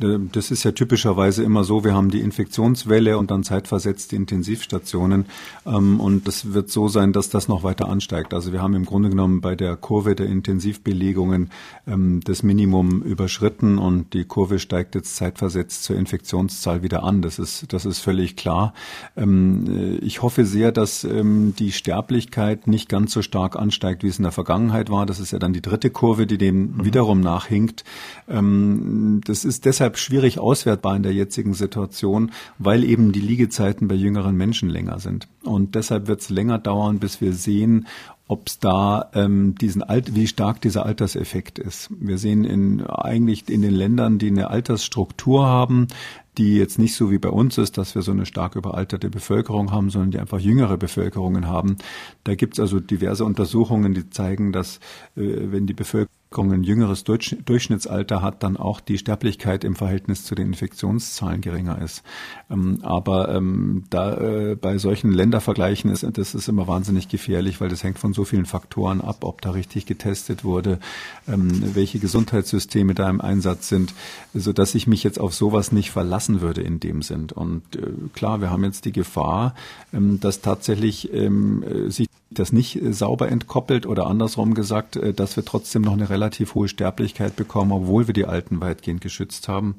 äh, das ist ja typischerweise immer so, wir haben die Infektionswelle und dann zeitversetzt die Intensivstationen. Ähm, und das wird so sein, dass das noch weiter ansteigt. Also wir haben im Grunde genommen bei der Kurve der Intensivbelegungen ähm, das Minimum überschritten und die Kurve steigt jetzt zeitversetzt zur Infektionszahl wieder an. Das ist, das ist völlig klar. Ähm, äh, ich hoffe sehr, dass die Sterblichkeit nicht ganz so stark ansteigt, wie es in der Vergangenheit war. Das ist ja dann die dritte Kurve, die dem mhm. wiederum nachhinkt. Ähm, das ist deshalb schwierig auswertbar in der jetzigen Situation, weil eben die Liegezeiten bei jüngeren Menschen länger sind. Und deshalb wird es länger dauern, bis wir sehen, ob es da ähm, diesen Alt wie stark dieser Alterseffekt ist. Wir sehen in eigentlich in den Ländern, die eine Altersstruktur haben, die jetzt nicht so wie bei uns ist, dass wir so eine stark überalterte Bevölkerung haben, sondern die einfach jüngere Bevölkerungen haben. Da gibt es also diverse Untersuchungen, die zeigen, dass äh, wenn die Bevölkerung ein jüngeres Durchschnittsalter hat, dann auch die Sterblichkeit im Verhältnis zu den Infektionszahlen geringer ist. Ähm, aber ähm, da äh, bei solchen Ländervergleichen ist das ist immer wahnsinnig gefährlich, weil das hängt von so vielen Faktoren ab, ob da richtig getestet wurde, ähm, welche Gesundheitssysteme da im Einsatz sind, so dass ich mich jetzt auf sowas nicht verlassen würde in dem Sinn. Und äh, klar, wir haben jetzt die Gefahr, dass tatsächlich sich das nicht sauber entkoppelt oder andersrum gesagt, äh, dass wir trotzdem noch eine relativ hohe Sterblichkeit bekommen, obwohl wir die Alten weitgehend geschützt haben.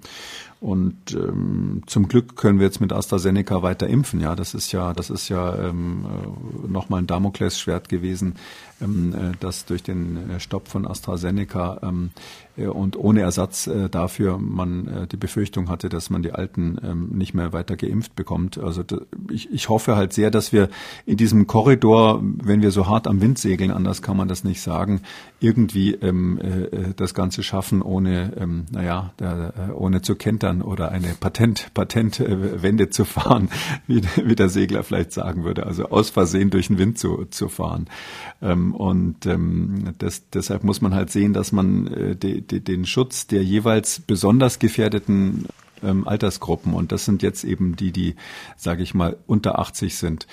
Und ähm, zum Glück können wir jetzt mit AstraZeneca weiter impfen. Ja, das ist ja, das ist ja ähm, äh, nochmal ein Damoklesschwert gewesen, ähm, äh, das durch den äh, Stopp von AstraZeneca ähm, äh, und ohne Ersatz äh, dafür man äh, die Befürchtung hatte, dass man die Alten ähm, nicht mehr weiter geimpft bekommt. Also ich, ich hoffe halt sehr, dass wir in diesem Korridor, wenn wir so hart am Wind segeln, anders kann man das nicht sagen, irgendwie ähm, äh, das Ganze schaffen, ohne, ähm, naja, der, ohne zu kentern Metern oder eine Patent, Patentwende zu fahren, *laughs* wie, wie der Segler vielleicht sagen würde, also aus Versehen durch den Wind zu, zu fahren. Ähm, und ähm, das, deshalb muss man halt sehen, dass man äh, de, de, den Schutz der jeweils besonders gefährdeten ähm, Altersgruppen, und das sind jetzt eben die, die, sage ich mal, unter 80 sind,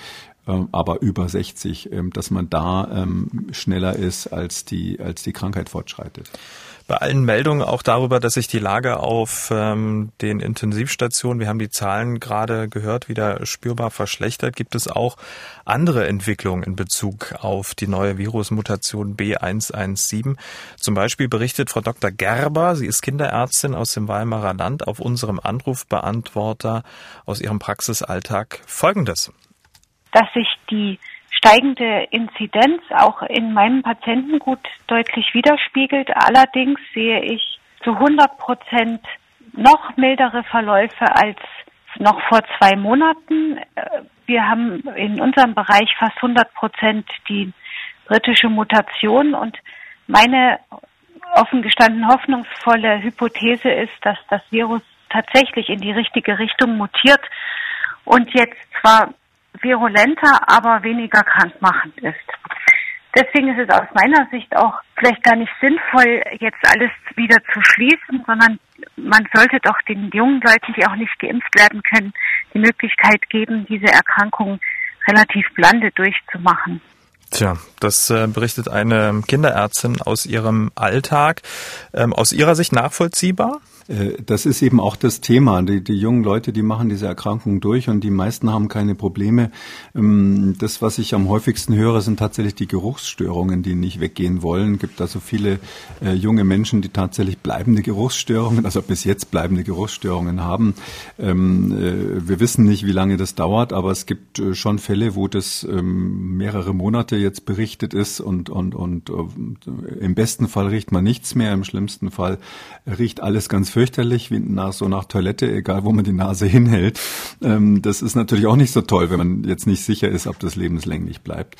aber über 60, ähm, dass man da schneller ist, als die, als die Krankheit fortschreitet. Bei allen Meldungen auch darüber, dass sich die Lage auf ähm, den Intensivstationen, wir haben die Zahlen gerade gehört, wieder spürbar verschlechtert, gibt es auch andere Entwicklungen in Bezug auf die neue Virusmutation B117. Zum Beispiel berichtet Frau Dr. Gerber, sie ist Kinderärztin aus dem Weimarer Land, auf unserem Anrufbeantworter aus ihrem Praxisalltag Folgendes. Dass sich die steigende Inzidenz auch in meinem Patientengut deutlich widerspiegelt. Allerdings sehe ich zu 100 Prozent noch mildere Verläufe als noch vor zwei Monaten. Wir haben in unserem Bereich fast 100 Prozent die britische Mutation und meine offen gestanden hoffnungsvolle Hypothese ist, dass das Virus tatsächlich in die richtige Richtung mutiert und jetzt zwar virulenter, aber weniger krankmachend ist. Deswegen ist es aus meiner Sicht auch vielleicht gar nicht sinnvoll, jetzt alles wieder zu schließen, sondern man sollte doch den jungen Leuten, die auch nicht geimpft werden können, die Möglichkeit geben, diese Erkrankung relativ blande durchzumachen. Tja, das äh, berichtet eine Kinderärztin aus ihrem Alltag. Ähm, aus ihrer Sicht nachvollziehbar? Äh, das ist eben auch das Thema. Die, die jungen Leute, die machen diese Erkrankung durch und die meisten haben keine Probleme. Ähm, das, was ich am häufigsten höre, sind tatsächlich die Geruchsstörungen, die nicht weggehen wollen. Es gibt also viele äh, junge Menschen, die tatsächlich bleibende Geruchsstörungen, also bis jetzt bleibende Geruchsstörungen haben. Ähm, äh, wir wissen nicht, wie lange das dauert, aber es gibt schon Fälle, wo das ähm, mehrere Monate jetzt berichtet ist und, und, und im besten Fall riecht man nichts mehr, im schlimmsten Fall riecht alles ganz fürchterlich, wie nach, so nach Toilette, egal wo man die Nase *laughs* hinhält. Ähm, das ist natürlich auch nicht so toll, wenn man jetzt nicht sicher ist, ob das lebenslänglich bleibt.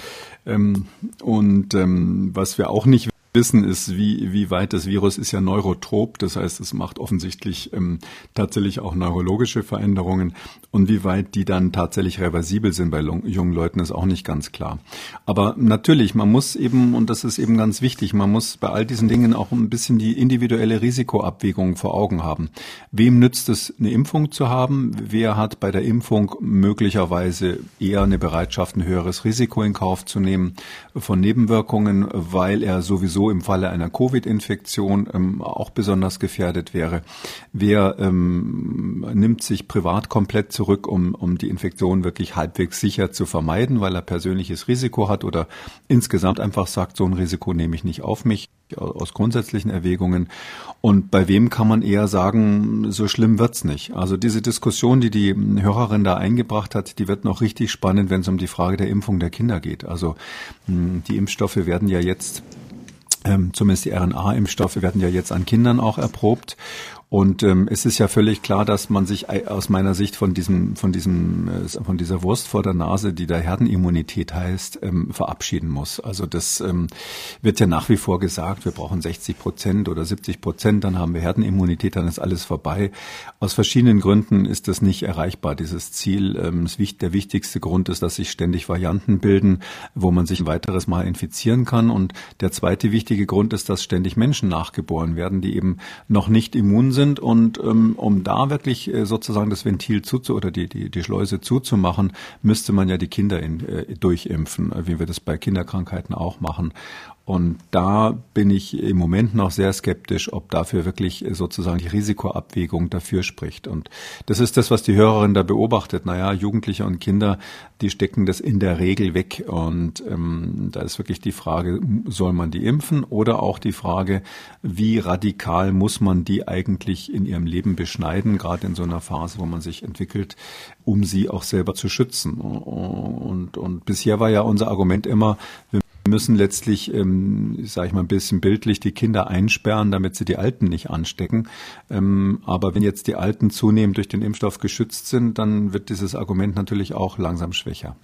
Ähm, und ähm, was wir auch nicht wissen, ist, wie, wie weit das Virus ist ja neurotrop, das heißt, es macht offensichtlich ähm, tatsächlich auch neurologische Veränderungen und wie weit die dann tatsächlich reversibel sind bei jungen Leuten, ist auch nicht ganz klar. Aber natürlich, man muss eben, und das ist eben ganz wichtig, man muss bei all diesen Dingen auch ein bisschen die individuelle Risikoabwägung vor Augen haben. Wem nützt es, eine Impfung zu haben? Wer hat bei der Impfung möglicherweise eher eine Bereitschaft, ein höheres Risiko in Kauf zu nehmen von Nebenwirkungen, weil er sowieso im Falle einer Covid-Infektion ähm, auch besonders gefährdet wäre. Wer ähm, nimmt sich privat komplett zurück, um, um die Infektion wirklich halbwegs sicher zu vermeiden, weil er persönliches Risiko hat oder insgesamt einfach sagt, so ein Risiko nehme ich nicht auf mich aus grundsätzlichen Erwägungen. Und bei wem kann man eher sagen, so schlimm wird's nicht? Also diese Diskussion, die die Hörerin da eingebracht hat, die wird noch richtig spannend, wenn es um die Frage der Impfung der Kinder geht. Also die Impfstoffe werden ja jetzt ähm, zumindest die RNA-Impfstoffe werden ja jetzt an Kindern auch erprobt. Und ähm, es ist ja völlig klar, dass man sich aus meiner Sicht von diesem, von diesem, äh, von dieser Wurst vor der Nase, die da Herdenimmunität heißt, ähm, verabschieden muss. Also das ähm, wird ja nach wie vor gesagt, wir brauchen 60 Prozent oder 70 Prozent, dann haben wir Herdenimmunität, dann ist alles vorbei. Aus verschiedenen Gründen ist das nicht erreichbar, dieses Ziel. Ähm, der wichtigste Grund ist, dass sich ständig Varianten bilden, wo man sich ein weiteres Mal infizieren kann. Und der zweite wichtige Grund ist, dass ständig Menschen nachgeboren werden, die eben noch nicht immun sind sind und ähm, um da wirklich äh, sozusagen das Ventil zuzu oder die, die, die Schleuse zuzumachen, müsste man ja die Kinder in, äh, durchimpfen, wie wir das bei Kinderkrankheiten auch machen. Und da bin ich im Moment noch sehr skeptisch, ob dafür wirklich sozusagen die Risikoabwägung dafür spricht. Und das ist das, was die Hörerin da beobachtet. Naja, Jugendliche und Kinder, die stecken das in der Regel weg. Und ähm, da ist wirklich die Frage, soll man die impfen? Oder auch die Frage, wie radikal muss man die eigentlich in ihrem Leben beschneiden, gerade in so einer Phase, wo man sich entwickelt, um sie auch selber zu schützen. Und, und bisher war ja unser Argument immer, wir müssen letztlich, ähm, sage ich mal ein bisschen bildlich, die Kinder einsperren, damit sie die Alten nicht anstecken. Ähm, aber wenn jetzt die Alten zunehmend durch den Impfstoff geschützt sind, dann wird dieses Argument natürlich auch langsam schwächer.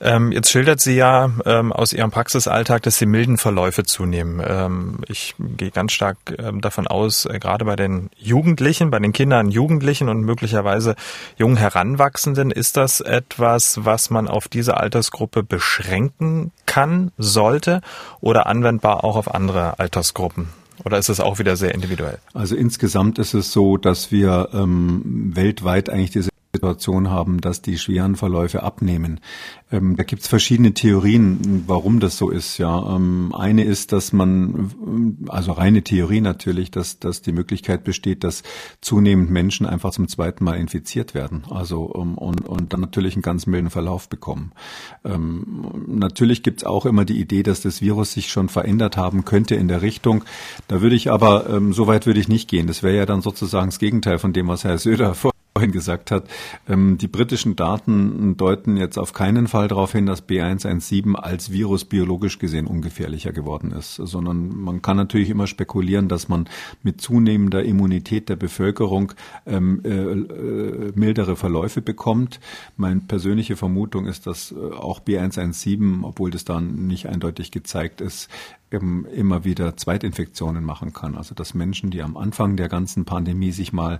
Ähm, jetzt schildert sie ja ähm, aus ihrem Praxisalltag, dass die milden Verläufe zunehmen. Ähm, ich gehe ganz stark ähm, davon aus, äh, gerade bei den Jugendlichen, bei den Kindern, Jugendlichen und möglicherweise jungen Heranwachsenden, ist das etwas, was man auf diese Altersgruppe beschränken kann, sollte oder anwendbar auch auf andere Altersgruppen? Oder ist es auch wieder sehr individuell? Also insgesamt ist es so, dass wir ähm, weltweit eigentlich diese Situation haben, dass die schweren Verläufe abnehmen. Ähm, da gibt es verschiedene Theorien, warum das so ist. Ja, ähm, eine ist, dass man, also reine Theorie natürlich, dass, dass die Möglichkeit besteht, dass zunehmend Menschen einfach zum zweiten Mal infiziert werden. Also um, und, und dann natürlich einen ganz milden Verlauf bekommen. Ähm, natürlich gibt es auch immer die Idee, dass das Virus sich schon verändert haben könnte in der Richtung. Da würde ich aber, ähm, so weit würde ich nicht gehen. Das wäre ja dann sozusagen das Gegenteil von dem, was Herr Söder *laughs* vor vorhin gesagt hat. Ähm, die britischen Daten deuten jetzt auf keinen Fall darauf hin, dass B117 als Virus biologisch gesehen ungefährlicher geworden ist, sondern man kann natürlich immer spekulieren, dass man mit zunehmender Immunität der Bevölkerung ähm, äh, äh, mildere Verläufe bekommt. Meine persönliche Vermutung ist, dass äh, auch B117, obwohl das dann nicht eindeutig gezeigt ist, immer wieder Zweitinfektionen machen kann. Also dass Menschen, die am Anfang der ganzen Pandemie sich mal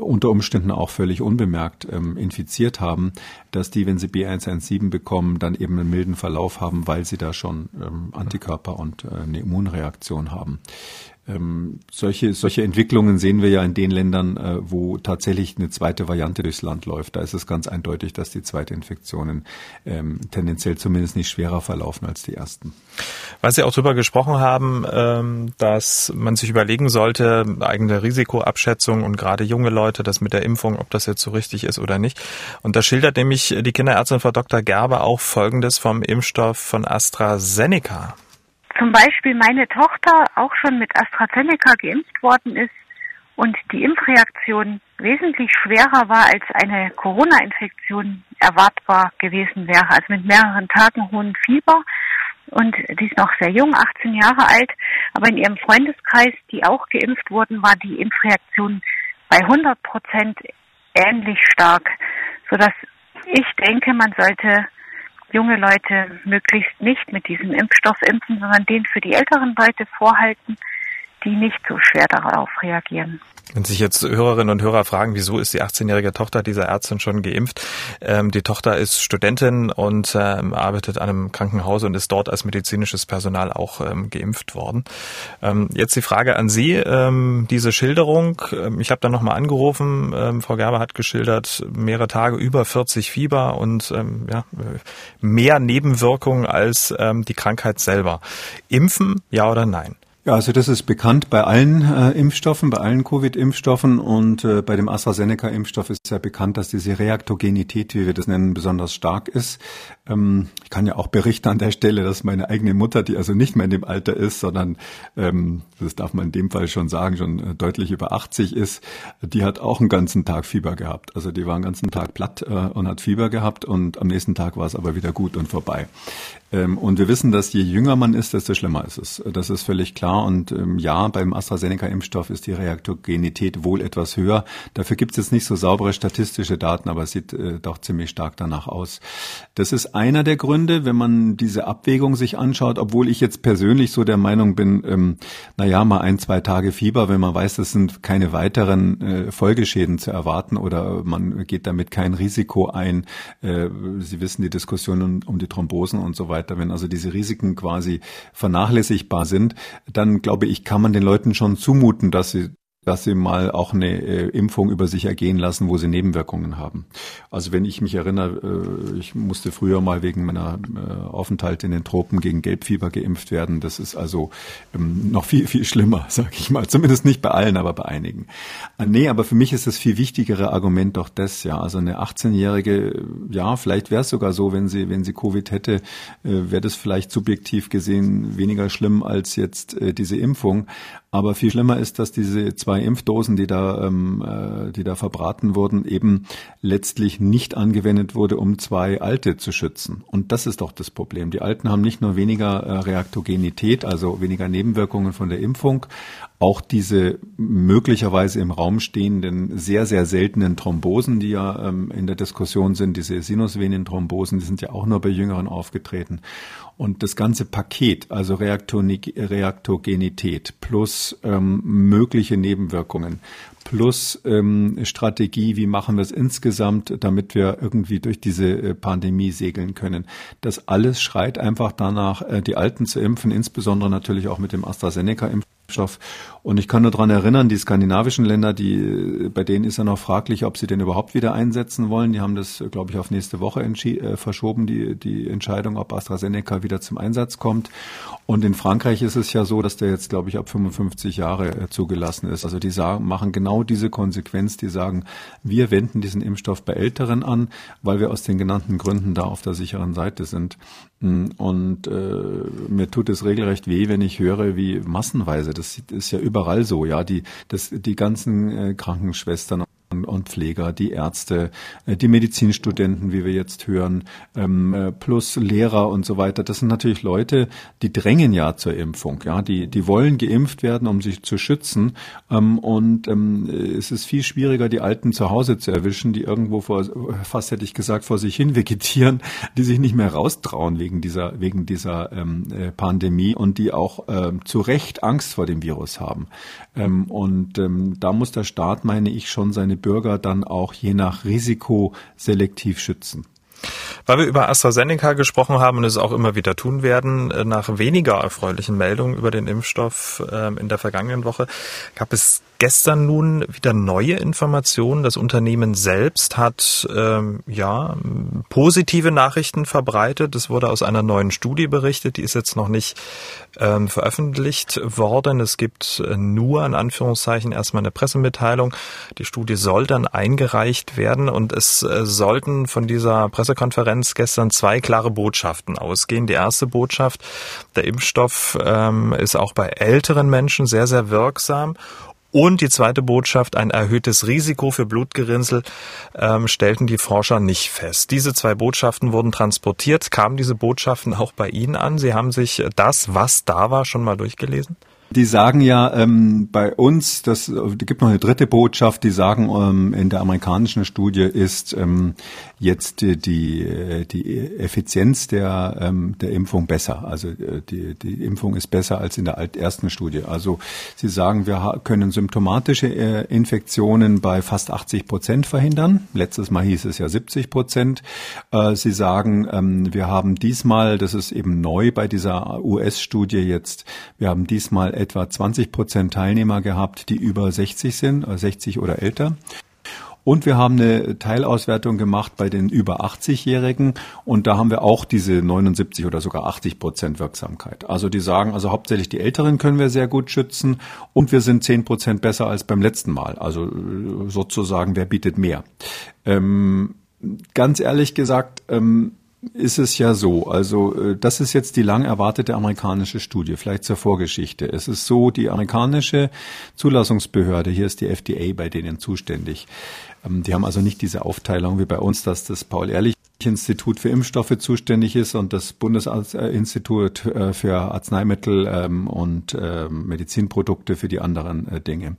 unter Umständen auch völlig unbemerkt ähm, infiziert haben, dass die, wenn sie B117 bekommen, dann eben einen milden Verlauf haben, weil sie da schon ähm, Antikörper und äh, eine Immunreaktion haben. Ähm, solche, solche Entwicklungen sehen wir ja in den Ländern, äh, wo tatsächlich eine zweite Variante durchs Land läuft. Da ist es ganz eindeutig, dass die zweite Infektionen ähm, tendenziell zumindest nicht schwerer verlaufen als die ersten. Weil Sie auch darüber gesprochen haben, ähm, dass man sich überlegen sollte, eigene Risikoabschätzung und gerade junge Leute, das mit der Impfung, ob das jetzt so richtig ist oder nicht. Und da schildert nämlich die Kinderärztin Frau Dr. Gerber auch Folgendes vom Impfstoff von AstraZeneca zum Beispiel meine Tochter auch schon mit AstraZeneca geimpft worden ist und die Impfreaktion wesentlich schwerer war, als eine Corona-Infektion erwartbar gewesen wäre, also mit mehreren Tagen hohen Fieber. Und die ist noch sehr jung, 18 Jahre alt, aber in ihrem Freundeskreis, die auch geimpft wurden, war die Impfreaktion bei 100 Prozent ähnlich stark, sodass ich denke, man sollte junge Leute möglichst nicht mit diesem Impfstoff impfen, sondern den für die älteren Leute vorhalten, die nicht so schwer darauf reagieren. Wenn sich jetzt Hörerinnen und Hörer fragen, wieso ist die 18-jährige Tochter dieser Ärztin schon geimpft? Ähm, die Tochter ist Studentin und ähm, arbeitet an einem Krankenhaus und ist dort als medizinisches Personal auch ähm, geimpft worden. Ähm, jetzt die Frage an Sie, ähm, diese Schilderung. Ähm, ich habe da nochmal angerufen. Frau Gerber hat geschildert, mehrere Tage über 40 Fieber und ja, mehr Nebenwirkungen als die Krankheit selber. Impfen, ja oder nein? Ja, also das ist bekannt bei allen äh, Impfstoffen, bei allen Covid-Impfstoffen und äh, bei dem AstraZeneca-Impfstoff ist ja bekannt, dass diese Reaktogenität, wie wir das nennen, besonders stark ist. Ähm, ich kann ja auch berichten an der Stelle, dass meine eigene Mutter, die also nicht mehr in dem Alter ist, sondern ähm, das darf man in dem Fall schon sagen, schon äh, deutlich über 80 ist, die hat auch einen ganzen Tag Fieber gehabt. Also die war einen ganzen Tag platt äh, und hat Fieber gehabt und am nächsten Tag war es aber wieder gut und vorbei. Ähm, und wir wissen, dass je jünger man ist, desto schlimmer ist es. Das ist völlig klar. Und ähm, ja, beim AstraZeneca-Impfstoff ist die Reaktogenität wohl etwas höher. Dafür gibt es jetzt nicht so saubere statistische Daten, aber es sieht äh, doch ziemlich stark danach aus. Das ist einer der Gründe, wenn man diese Abwägung sich anschaut, obwohl ich jetzt persönlich so der Meinung bin, ähm, naja, mal ein, zwei Tage Fieber, wenn man weiß, es sind keine weiteren äh, Folgeschäden zu erwarten oder man geht damit kein Risiko ein. Äh, Sie wissen die Diskussion um, um die Thrombosen und so weiter weiter. Wenn also diese Risiken quasi vernachlässigbar sind, dann glaube ich, kann man den Leuten schon zumuten, dass sie dass sie mal auch eine äh, Impfung über sich ergehen lassen, wo sie Nebenwirkungen haben. Also wenn ich mich erinnere, äh, ich musste früher mal wegen meiner äh, Aufenthalt in den Tropen gegen Gelbfieber geimpft werden. Das ist also ähm, noch viel, viel schlimmer, *laughs* sage ich mal. Zumindest nicht bei allen, aber bei einigen. Äh, nee, aber für mich ist das viel wichtigere Argument doch das, ja. Also eine 18-Jährige, ja, vielleicht wäre es sogar so, wenn sie, wenn sie Covid hätte, äh, wäre das vielleicht subjektiv gesehen weniger schlimm als jetzt äh, diese Impfung. Aber viel schlimmer ist, dass diese zwei Impfdosen, die da, ähm, äh, die da verbraten wurden, eben letztlich nicht angewendet wurde, um zwei Alte zu schützen. Und das ist doch das Problem. Die Alten haben nicht nur weniger äh, Reaktogenität, also weniger Nebenwirkungen von der Impfung, auch diese möglicherweise im Raum stehenden sehr, sehr seltenen Thrombosen, die ja ähm, in der Diskussion sind, diese Sinusvenenthrombosen, die sind ja auch nur bei Jüngeren aufgetreten. Und das ganze Paket, also Reaktogenität plus ähm, mögliche Nebenwirkungen plus ähm, Strategie, wie machen wir es insgesamt, damit wir irgendwie durch diese äh, Pandemie segeln können. Das alles schreit einfach danach, äh, die Alten zu impfen, insbesondere natürlich auch mit dem AstraZeneca-Impfstoff. Impfstoff. Und ich kann nur daran erinnern, die skandinavischen Länder, die, bei denen ist ja noch fraglich, ob sie den überhaupt wieder einsetzen wollen. Die haben das, glaube ich, auf nächste Woche äh, verschoben, die, die Entscheidung, ob AstraZeneca wieder zum Einsatz kommt. Und in Frankreich ist es ja so, dass der jetzt, glaube ich, ab 55 Jahre äh, zugelassen ist. Also die sagen, machen genau diese Konsequenz, die sagen, wir wenden diesen Impfstoff bei Älteren an, weil wir aus den genannten Gründen da auf der sicheren Seite sind. Und äh, mir tut es regelrecht weh, wenn ich höre, wie massenweise, das ist ja überall so, ja, die, das, die ganzen äh, Krankenschwestern und Pfleger, die Ärzte, äh, die Medizinstudenten, wie wir jetzt hören, ähm, äh, plus Lehrer und so weiter. Das sind natürlich Leute, die drängen ja zur Impfung. Ja, die, die wollen geimpft werden, um sich zu schützen. Ähm, und ähm, es ist viel schwieriger, die Alten zu Hause zu erwischen, die irgendwo vor, fast hätte ich gesagt, vor sich hin vegetieren, die sich nicht mehr raustrauen wegen dieser, wegen dieser äh, Pandemie und die auch zu Recht Angst vor dem Virus haben. und da muss der Staat, meine ich, schon seine Bürger dann auch je nach Risiko selektiv schützen. Weil wir über AstraZeneca gesprochen haben und es auch immer wieder tun werden, äh, nach weniger erfreulichen Meldungen über den Impfstoff ähm, in der vergangenen Woche gab es gestern nun wieder neue Informationen. Das Unternehmen selbst hat ähm, ja positive Nachrichten verbreitet. Es wurde aus einer neuen Studie berichtet, die ist jetzt noch nicht ähm, veröffentlicht worden. Es gibt äh, nur in Anführungszeichen erstmal eine Pressemitteilung. Die Studie soll dann eingereicht werden und es äh, sollten von dieser Pressekonferenz gestern zwei klare Botschaften ausgehen. Die erste Botschaft, der Impfstoff ähm, ist auch bei älteren Menschen sehr, sehr wirksam und die zweite Botschaft, ein erhöhtes Risiko für Blutgerinnsel, ähm, stellten die Forscher nicht fest. Diese zwei Botschaften wurden transportiert. Kamen diese Botschaften auch bei Ihnen an? Sie haben sich das, was da war, schon mal durchgelesen? Die sagen ja ähm, bei uns, das gibt noch eine dritte Botschaft, die sagen, ähm, in der amerikanischen Studie ist ähm, jetzt die, die, die Effizienz der, ähm, der Impfung besser. Also äh, die, die Impfung ist besser als in der ersten Studie. Also sie sagen, wir können symptomatische äh, Infektionen bei fast 80 Prozent verhindern. Letztes Mal hieß es ja 70 Prozent. Äh, sie sagen, ähm, wir haben diesmal, das ist eben neu bei dieser US-Studie jetzt, wir haben diesmal etwa 20 Prozent Teilnehmer gehabt, die über 60 sind, 60 äh, oder älter. Und wir haben eine Teilauswertung gemacht bei den über 80-Jährigen und da haben wir auch diese 79 oder sogar 80 Prozent Wirksamkeit. Also die sagen, also hauptsächlich die Älteren können wir sehr gut schützen und wir sind 10 Prozent besser als beim letzten Mal. Also äh, sozusagen, wer bietet mehr? Ähm, ganz ehrlich gesagt, ähm, ist es ja so, also äh, das ist jetzt die lang erwartete amerikanische Studie, vielleicht zur Vorgeschichte. Es ist so, die amerikanische Zulassungsbehörde, hier ist die FDA bei denen zuständig. Ähm, die haben also nicht diese Aufteilung wie bei uns, dass das Paul-Ehrlich Institut für Impfstoffe zuständig ist und das Bundesinstitut äh, für Arzneimittel ähm, und ähm, Medizinprodukte für die anderen äh, Dinge.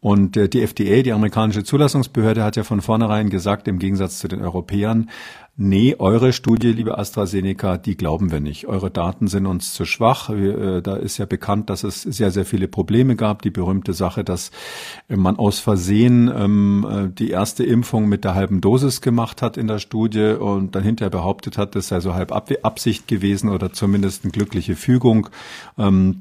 Und die FDA, die amerikanische Zulassungsbehörde, hat ja von vornherein gesagt, im Gegensatz zu den Europäern, nee, eure Studie, liebe AstraZeneca, die glauben wir nicht. Eure Daten sind uns zu schwach. Äh, da ist ja bekannt, dass es sehr, sehr viele Probleme gab. Die berühmte Sache, dass man aus Versehen ähm, äh, die erste Impfung mit der halben Dosis gemacht hat in der Studie und dann hinterher behauptet hat, das sei so halb Absicht gewesen oder zumindest eine glückliche Fügung. Ähm,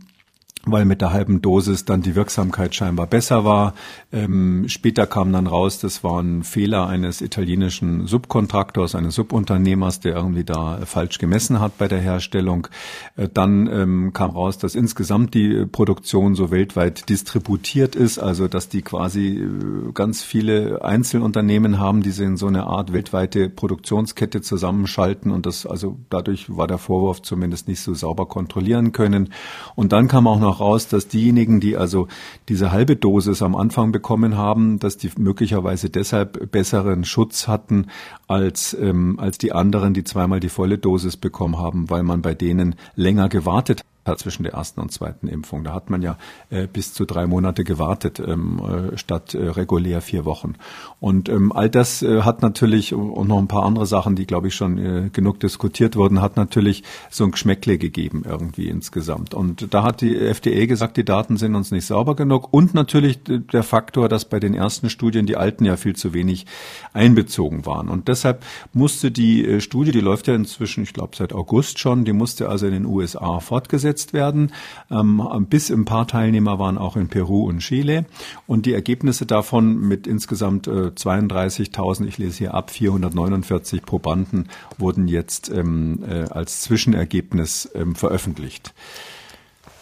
weil mit der halben Dosis dann die Wirksamkeit scheinbar besser war. Ähm, später kam dann raus, das war ein Fehler eines italienischen Subkontraktors, eines Subunternehmers, der irgendwie da falsch gemessen hat bei der Herstellung. Äh, dann ähm, kam raus, dass insgesamt die Produktion so weltweit distributiert ist, also dass die quasi äh, ganz viele Einzelunternehmen haben, die sie in so eine Art weltweite Produktionskette zusammenschalten und das also dadurch war der Vorwurf zumindest nicht so sauber kontrollieren können. Und dann kam auch noch noch raus, dass diejenigen, die also diese halbe Dosis am Anfang bekommen haben, dass die möglicherweise deshalb besseren Schutz hatten als, ähm, als die anderen, die zweimal die volle Dosis bekommen haben, weil man bei denen länger gewartet zwischen der ersten und zweiten Impfung. Da hat man ja äh, bis zu drei Monate gewartet, ähm, äh, statt äh, regulär vier Wochen. Und ähm, all das äh, hat natürlich, und noch ein paar andere Sachen, die, glaube ich, schon äh, genug diskutiert wurden, hat natürlich so ein Geschmäckle gegeben irgendwie insgesamt. Und da hat die FDA gesagt, die Daten sind uns nicht sauber genug. Und natürlich der Faktor, dass bei den ersten Studien die alten ja viel zu wenig einbezogen waren. Und deshalb musste die äh, Studie, die läuft ja inzwischen, ich glaube, seit August schon, die musste also in den USA fortgesetzt umgesetzt werden. Ähm, bis ein paar Teilnehmer waren auch in Peru und Chile. Und die Ergebnisse davon mit insgesamt äh, 32.000, ich lese hier ab, 449 Probanden wurden jetzt ähm, äh, als Zwischenergebnis ähm, veröffentlicht.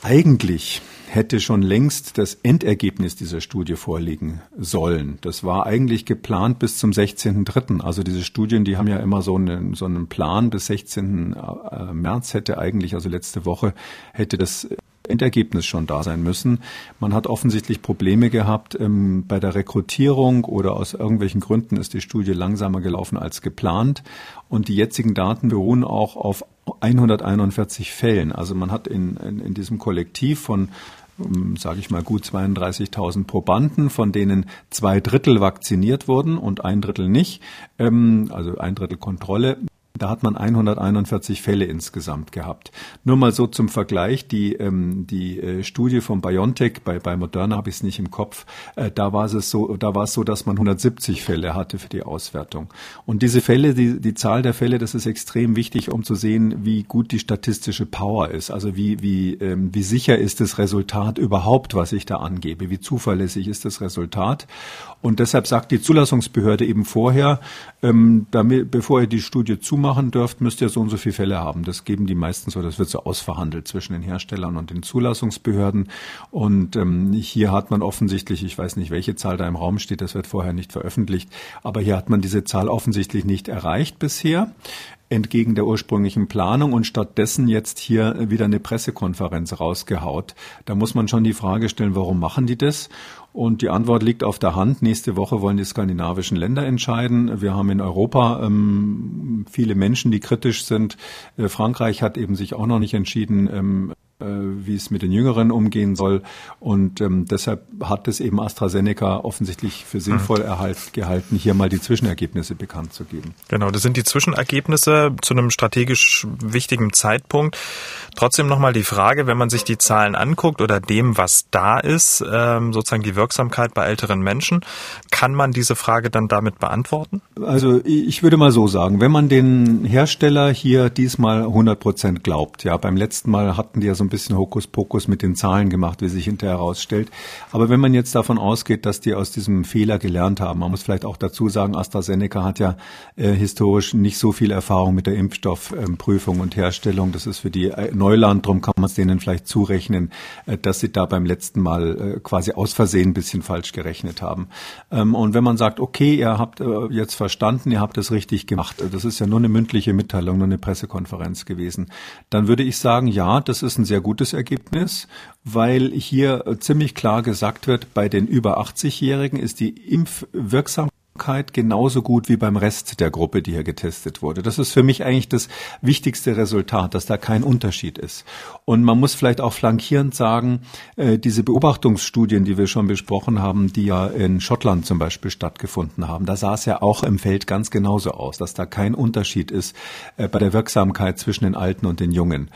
Eigentlich hätte schon längst das Endergebnis dieser Studie vorliegen sollen. Das war eigentlich geplant bis zum 16.3. Also diese Studien, die haben ja immer so einen, so einen Plan. Bis 16. Äh, März hätte eigentlich, also letzte Woche, hätte das Endergebnis schon da sein müssen. Man hat offensichtlich Probleme gehabt ähm, bei der Rekrutierung oder aus irgendwelchen Gründen ist die Studie langsamer gelaufen als geplant. Und die jetzigen Daten beruhen auch auf 141 Fällen. Also man hat in, in, in diesem Kollektiv von sage ich mal, gut 32.000 Probanden, von denen zwei Drittel vakziniert wurden und ein Drittel nicht, ähm, also ein Drittel Kontrolle. Da hat man 141 Fälle insgesamt gehabt. Nur mal so zum Vergleich, die, ähm, die äh, Studie von BioNTech, bei, bei Moderna habe ich es nicht im Kopf, äh, da war es so, da war es so, dass man 170 Fälle hatte für die Auswertung. Und diese Fälle, die, die Zahl der Fälle, das ist extrem wichtig, um zu sehen, wie gut die statistische Power ist. Also wie, wie, ähm, wie sicher ist das Resultat überhaupt, was ich da angebe? Wie zuverlässig ist das Resultat? Und deshalb sagt die Zulassungsbehörde eben vorher, ähm, damit, bevor ihr die Studie zumachen dürft, müsst ihr so und so viele Fälle haben. Das geben die meisten so, das wird so ausverhandelt zwischen den Herstellern und den Zulassungsbehörden. Und ähm, hier hat man offensichtlich, ich weiß nicht, welche Zahl da im Raum steht, das wird vorher nicht veröffentlicht, aber hier hat man diese Zahl offensichtlich nicht erreicht bisher entgegen der ursprünglichen Planung und stattdessen jetzt hier wieder eine Pressekonferenz rausgehaut. Da muss man schon die Frage stellen, warum machen die das? Und die Antwort liegt auf der Hand. Nächste Woche wollen die skandinavischen Länder entscheiden. Wir haben in Europa ähm, viele Menschen, die kritisch sind. Äh, Frankreich hat eben sich auch noch nicht entschieden, ähm, äh, wie es mit den Jüngeren umgehen soll. Und ähm, deshalb hat es eben AstraZeneca offensichtlich für sinnvoll mhm. erhalt, gehalten, hier mal die Zwischenergebnisse bekannt zu geben. Genau, das sind die Zwischenergebnisse zu einem strategisch wichtigen Zeitpunkt. Trotzdem nochmal die Frage, wenn man sich die Zahlen anguckt oder dem, was da ist, ähm, sozusagen die Wirksamkeit bei älteren Menschen, kann man diese Frage dann damit beantworten? Also ich würde mal so sagen, wenn man den Hersteller hier diesmal 100 Prozent glaubt, ja, beim letzten Mal hatten die ja so ein bisschen Hokuspokus mit den Zahlen gemacht, wie sich hinterher herausstellt. Aber wenn man jetzt davon ausgeht, dass die aus diesem Fehler gelernt haben, man muss vielleicht auch dazu sagen, AstraZeneca hat ja äh, historisch nicht so viel Erfahrung mit der Impfstoffprüfung ähm, und Herstellung. Das ist für die äh, Neuland, darum kann man es denen vielleicht zurechnen, äh, dass sie da beim letzten Mal äh, quasi aus Versehen ein bisschen falsch gerechnet haben. Ähm, und wenn man sagt, okay, ihr habt äh, jetzt verstanden, ihr habt es richtig gemacht, äh, das ist ja nur eine mündliche Mitteilung, nur eine Pressekonferenz gewesen, dann würde ich sagen, ja, das ist ein sehr gutes Ergebnis, weil hier ziemlich klar gesagt wird, bei den über 80-Jährigen ist die Impfwirksamkeit genauso gut wie beim Rest der Gruppe, die hier getestet wurde. Das ist für mich eigentlich das wichtigste Resultat, dass da kein Unterschied ist. Und man muss vielleicht auch flankierend sagen, äh, diese Beobachtungsstudien, die wir schon besprochen haben, die ja in Schottland zum Beispiel stattgefunden haben, da sah es ja auch im Feld ganz genauso aus, dass da kein Unterschied ist äh, bei der Wirksamkeit zwischen den Alten und den Jungen.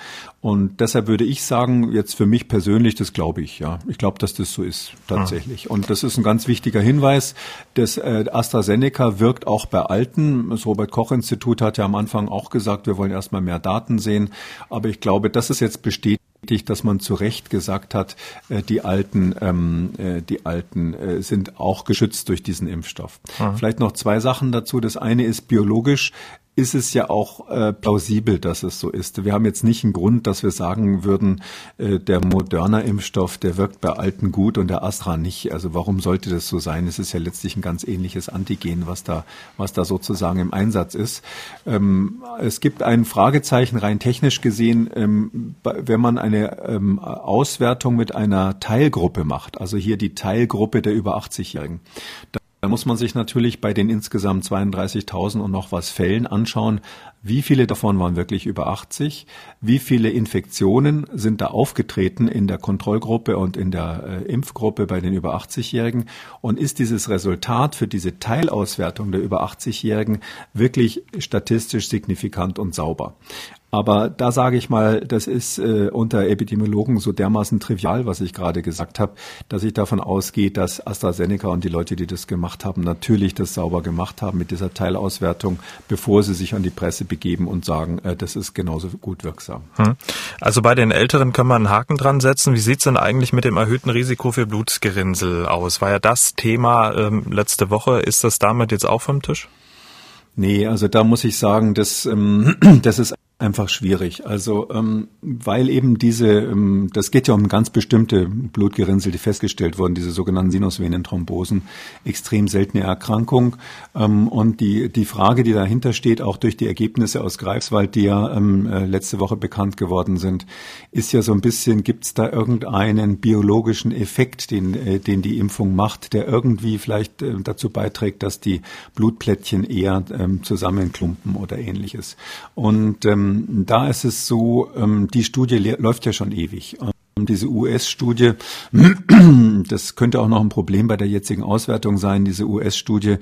Und deshalb würde ich sagen, jetzt für mich persönlich, das glaube ich, ja. Ich glaube, dass das so ist, tatsächlich. Ah. Und das ist ein ganz wichtiger Hinweis. Das äh, AstraZeneca wirkt auch bei Alten. Das Robert-Koch-Institut hat ja am Anfang auch gesagt, wir wollen erstmal mehr Daten sehen. Aber ich glaube, das ist jetzt bestätigt dass man zu Recht gesagt hat, äh, die Alten, ähm, äh, die Alten äh, sind auch geschützt durch diesen Impfstoff. Aha. Vielleicht noch zwei Sachen dazu. Das eine ist biologisch ist es ja auch äh, plausibel, dass es so ist. Wir haben jetzt nicht einen Grund, dass wir sagen würden, äh, der moderner Impfstoff, der wirkt bei Alten gut und der Astra nicht. Also warum sollte das so sein? Es ist ja letztlich ein ganz ähnliches Antigen, was da, was da sozusagen im Einsatz ist. Ähm, es gibt ein Fragezeichen rein technisch gesehen, ähm, wenn man eine ähm, Auswertung mit einer Teilgruppe macht, also hier die Teilgruppe der über 80-Jährigen. Da muss man sich natürlich bei den insgesamt 32.000 und noch was Fällen anschauen, Wie viele davon waren wirklich über 80? Wie viele Infektionen sind da aufgetreten in der Kontrollgruppe und in der äh, Impfgruppe bei den über 80-Jährigen? Und ist dieses Resultat für diese Teilauswertung der über 80-Jährigen wirklich statistisch signifikant und sauber? Aber da sage ich mal, das ist äh, unter Epidemiologen so dermaßen trivial, was ich gerade gesagt habe, dass ich davon ausgehe, dass AstraZeneca und die Leute, die das gemacht haben, natürlich das sauber gemacht haben mit dieser Teilauswertung, bevor sie sich an die Presse begeben und sagen, äh, das ist genauso gut wirksam. Hm. Also bei den Älteren können wir einen Haken dran setzen. Wie sieht's denn eigentlich mit dem erhöhten Risiko für Blutgerinnsel aus? War ja das Thema ähm, letzte Woche. Ist das damit jetzt auch vom Tisch? Nee, also da muss ich sagen, das, ähm, *clears throat* das ist einfach schwierig. Also ähm, weil eben diese, ähm, das geht ja um ganz bestimmte Blutgerinnsel, die festgestellt wurden, diese sogenannten Sinusvenenthrombosen, extrem seltene Erkrankung. Ähm, und die die Frage, die dahinter steht, auch durch die Ergebnisse aus Greifswald, die ja ähm, äh, letzte Woche bekannt geworden sind, ist ja so ein bisschen, gibt es da irgendeinen biologischen Effekt, den äh, den die Impfung macht, der irgendwie vielleicht äh, dazu beiträgt, dass die Blutplättchen eher ähm, zusammenklumpen oder ähnliches. Und ähm, ähm, da ist es so, ähm, die Studie läuft ja schon ewig. Diese US-Studie, *clears throat* das könnte auch noch ein Problem bei der jetzigen Auswertung sein. Diese US-Studie,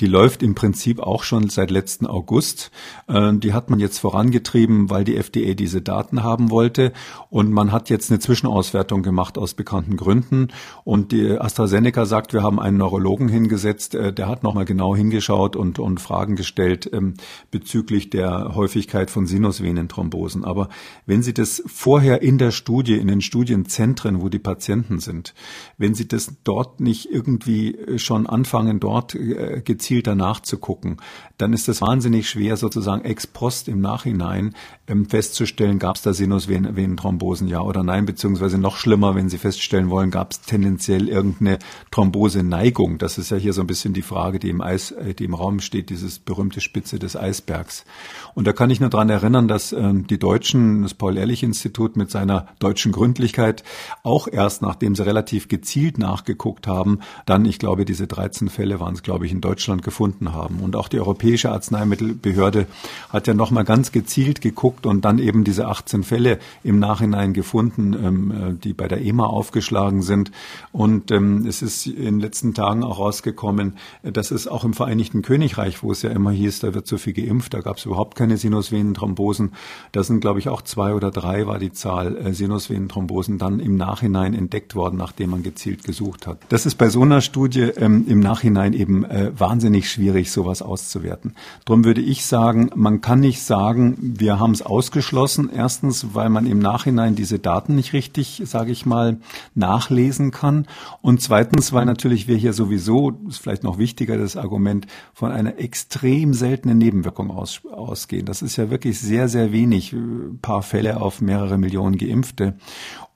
die läuft im Prinzip auch schon seit letzten August. Ähm, die hat man jetzt vorangetrieben, weil die FDA diese Daten haben wollte. Und man hat jetzt eine Zwischenauswertung gemacht aus bekannten Gründen. Und die AstraZeneca sagt, wir haben einen Neurologen hingesetzt, äh, der hat nochmal genau hingeschaut und, und Fragen gestellt ähm, bezüglich der Häufigkeit von Sinusvenenthrombosen. Aber wenn Sie das vorher in der Studie, in den Studien Studienzentren, wo die Patienten sind, wenn sie das dort nicht irgendwie äh, schon anfangen, dort äh, gezielter nachzugucken, dann ist das wahnsinnig schwer, sozusagen ex post im Nachhinein ähm, festzustellen, gab es da Sinusvenenthrombosen, ja oder nein, beziehungsweise noch schlimmer, wenn Sie feststellen wollen, gab es tendenziell irgendeine Thromboseneigung. Das ist ja hier so ein bisschen die Frage, die im Eis, äh, die im Raum steht, dieses berühmte Spitze des Eisbergs. Und da kann ich nur dran erinnern, dass ähm, die Deutschen, das Paul-Ehrlich-Institut mit seiner deutschen Gründlichkeit Wirklichkeit auch erst, nachdem sie relativ gezielt nachgeguckt haben, dann, ich glaube, diese 13 Fälle waren es, glaube ich, in Deutschland gefunden haben. Und auch die Europäische Arzneimittelbehörde hat ja nochmal ganz gezielt geguckt und dann eben diese 18 Fälle im Nachhinein gefunden, ähm, äh, die bei der EMA aufgeschlagen sind. Und ähm, es ist in den letzten Tagen auch rausgekommen, dass es auch im Vereinigten Königreich, wo es ja immer hieß, da wird so viel geimpft, da gab es überhaupt keine Sinusvenenthrombosen. Da sind, glaube ich, auch zwei oder drei war die Zahl äh, Sinusvenenthrombosen Thrombosen dann im Nachhinein entdeckt worden, nachdem man gezielt gesucht hat. Das ist bei so einer Studie ähm, im Nachhinein eben äh, wahnsinnig schwierig, sowas auszuwerten. Darum würde ich sagen, man kann nicht sagen, wir haben es ausgeschlossen. Erstens, weil man im Nachhinein diese Daten nicht richtig, sage ich mal, nachlesen kann. Und zweitens, weil natürlich wir hier sowieso, ist vielleicht noch wichtiger das Argument, von einer extrem seltenen Nebenwirkung aus, ausgehen. Das ist ja wirklich sehr, sehr wenig, ein paar Fälle auf mehrere Millionen Geimpfte.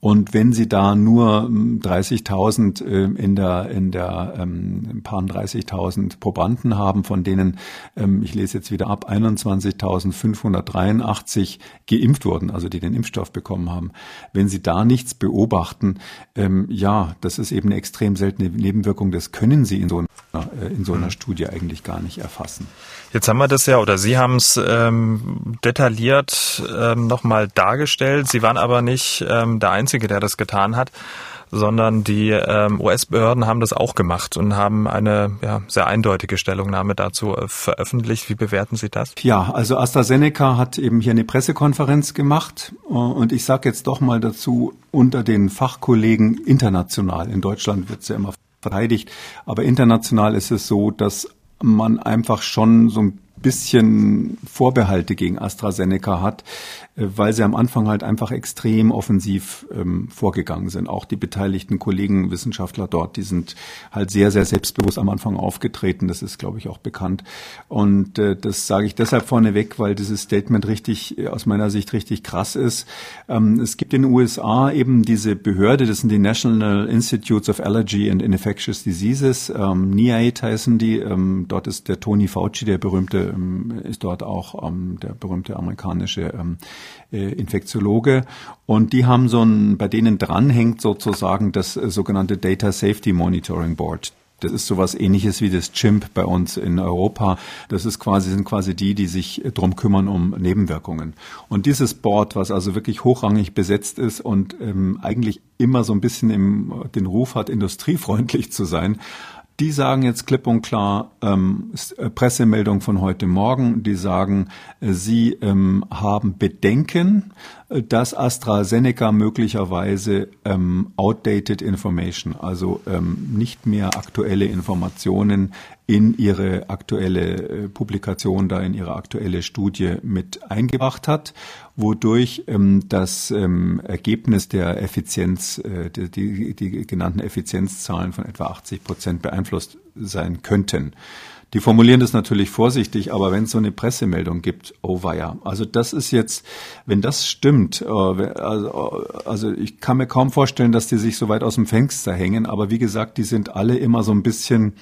Und wenn Sie da nur 30.000 hm, äh, in der, in der ähm, paar 30.000 Probanden haben, von denen, ähm, ich lese jetzt wieder ab, 21.583 geimpft wurden, also die den Impfstoff bekommen haben. Wenn Sie da nichts beobachten, ähm, ja, das ist eben eine extrem seltene Nebenwirkung. Das können Sie in so, einer, äh, in so einer Studie eigentlich gar nicht erfassen. Jetzt haben wir das ja, oder Sie haben es ähm, detailliert ähm, nochmal dargestellt. Sie waren aber nicht ähm, der Einzige, der das getan hat, sondern die ähm, US-Behörden haben das auch gemacht und haben eine ja, sehr eindeutige Stellungnahme dazu äh, veröffentlicht. Wie bewerten Sie das? Ja, also AstraZeneca hat eben hier eine Pressekonferenz gemacht äh, und ich sage jetzt doch mal dazu, unter den Fachkollegen international, in Deutschland wird es ja immer verteidigt, aber international ist es so, dass man einfach schon so ein bisschen Vorbehalte gegen AstraZeneca hat, weil sie am Anfang halt einfach extrem offensiv ähm, vorgegangen sind. Auch die beteiligten Kollegen, Wissenschaftler dort, die sind halt sehr, sehr selbstbewusst am Anfang aufgetreten. Das ist, glaube ich, auch bekannt. Und äh, das sage ich deshalb vorneweg, weil dieses Statement richtig, äh, aus meiner Sicht richtig krass ist. Ähm, es gibt in den USA eben diese Behörde, das sind die National Institutes of Allergy and Infectious Diseases, ähm, NIAID heißen die. Ähm, dort ist der Tony Fauci, der berühmte, ähm, ist dort auch ähm, der berühmte amerikanische ähm, äh, Infektiologe. Und die haben so ein, bei denen dranhängt sozusagen das äh, sogenannte Data Safety Monitoring Board. Das ist sowas ähnliches wie das Chimp bei uns in Europa. Das ist quasi, sind quasi die, die sich drum kümmern um Nebenwirkungen. Und dieses Board, was also wirklich hochrangig besetzt ist und ähm, eigentlich immer so ein bisschen im, den Ruf hat, industriefreundlich zu sein, die sagen jetzt klipp und klar, ähm, äh, Pressemeldung von heute Morgen, die sagen, äh, sie ähm, haben Bedenken, äh, dass AstraZeneca möglicherweise ähm, outdated information, also ähm, nicht mehr aktuelle Informationen in ihre aktuelle äh, Publikation, da in ihre aktuelle Studie mit eingebracht hat, wodurch ähm, das ähm, Ergebnis der Effizienz, äh, die, die, die genannten Effizienzzahlen von etwa 80 Prozent beeinflusst sein könnten. Die formulieren das natürlich vorsichtig, aber wenn es so eine Pressemeldung gibt, oh weia. Also das ist jetzt, wenn das stimmt, äh, also, also ich kann mir kaum vorstellen, dass die sich so weit aus dem Fenster hängen, aber wie gesagt, die sind alle immer so ein bisschen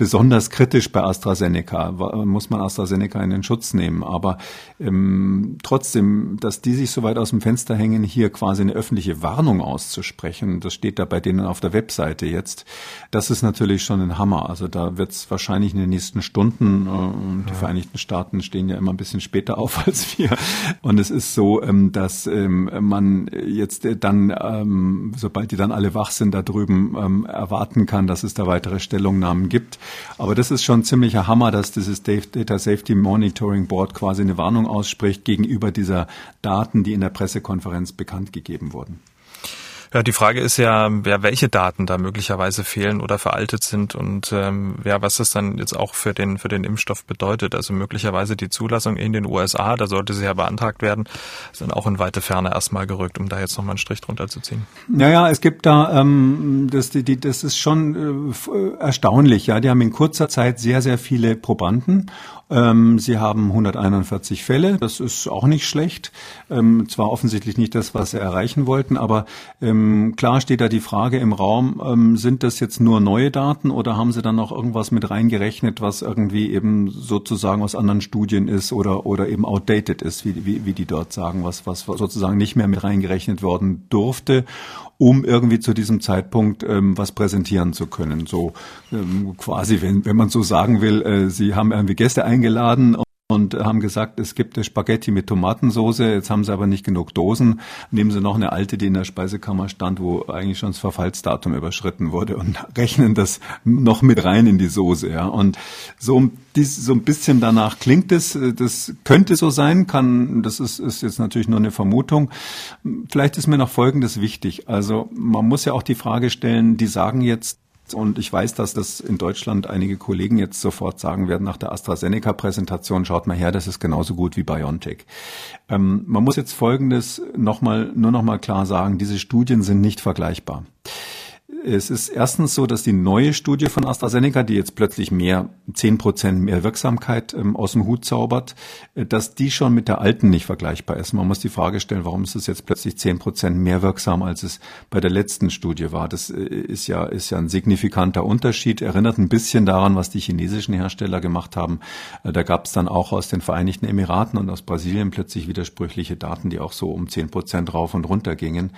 besonders kritisch bei AstraZeneca, muss man AstraZeneca in den Schutz nehmen. Aber ähm, trotzdem, dass die sich so weit aus dem Fenster hängen, hier quasi eine öffentliche Warnung auszusprechen, das steht da bei denen auf der Webseite jetzt, das ist natürlich schon ein Hammer. Also da wird es wahrscheinlich in den nächsten Stunden, äh, die ja. Vereinigten Staaten stehen ja immer ein bisschen später auf *laughs* als wir. Und es ist so, ähm, dass ähm, man jetzt dann, ähm, sobald die dann alle wach sind da drüben, ähm, erwarten kann, dass es da weitere Stellungnahmen gibt. Aber das ist schon ziemlicher Hammer, dass dieses Data Safety Monitoring Board quasi eine Warnung ausspricht gegenüber dieser Daten, die in der Pressekonferenz bekannt gegeben wurden. Ja, die Frage ist ja, ja, welche Daten da möglicherweise fehlen oder veraltet sind und ähm, ja, was das dann jetzt auch für den für den Impfstoff bedeutet. Also möglicherweise die Zulassung in den USA, da sollte sie ja beantragt werden, sind auch in weite Ferne erstmal gerückt, um da jetzt nochmal einen Strich drunter zu ziehen. Naja, es gibt da, ähm, das, die, das ist schon äh, erstaunlich, ja. Die haben in kurzer Zeit sehr, sehr viele Probanden ähm, sie haben 141 Fälle, das ist auch nicht schlecht. Ähm, zwar offensichtlich nicht das, was sie erreichen wollten, aber ähm, klar steht da die Frage im Raum, ähm, sind das jetzt nur neue Daten oder haben sie dann noch irgendwas mit reingerechnet, was irgendwie eben sozusagen aus anderen Studien ist oder, oder eben outdated ist, wie, wie, wie die dort sagen, was, was sozusagen nicht mehr mit reingerechnet worden durfte um irgendwie zu diesem Zeitpunkt ähm, was präsentieren zu können. So ähm, quasi, wenn, wenn man so sagen will, äh, Sie haben irgendwie Gäste eingeladen und haben gesagt, es gibt Spaghetti mit Tomatensauce. Jetzt haben sie aber nicht genug Dosen. Nehmen sie noch eine alte, die in der Speisekammer stand, wo eigentlich schon das Verfallsdatum überschritten wurde und *laughs* rechnen das noch mit rein in die Soße. Ja. Und so, so ein bisschen danach klingt es. Das könnte so sein, kann, das ist, ist jetzt natürlich nur eine Vermutung. Vielleicht ist mir noch Folgendes wichtig. Also man muss ja auch die Frage stellen, die sagen jetzt, und ich weiß, dass das in Deutschland einige Kollegen jetzt sofort sagen werden nach der AstraZeneca-Präsentation, schaut mal her, das ist genauso gut wie BioNTech. Ähm, man muss jetzt Folgendes noch mal, nur noch mal klar sagen, diese Studien sind nicht vergleichbar. Es ist erstens so, dass die neue Studie von AstraZeneca, die jetzt plötzlich mehr, zehn Prozent mehr Wirksamkeit ähm, aus dem Hut zaubert, äh, dass die schon mit der alten nicht vergleichbar ist. Man muss die Frage stellen, warum ist es jetzt plötzlich zehn Prozent mehr wirksam, als es bei der letzten Studie war? Das äh, ist ja, ist ja ein signifikanter Unterschied. Erinnert ein bisschen daran, was die chinesischen Hersteller gemacht haben. Äh, da gab es dann auch aus den Vereinigten Emiraten und aus Brasilien plötzlich widersprüchliche Daten, die auch so um zehn Prozent rauf und runter gingen.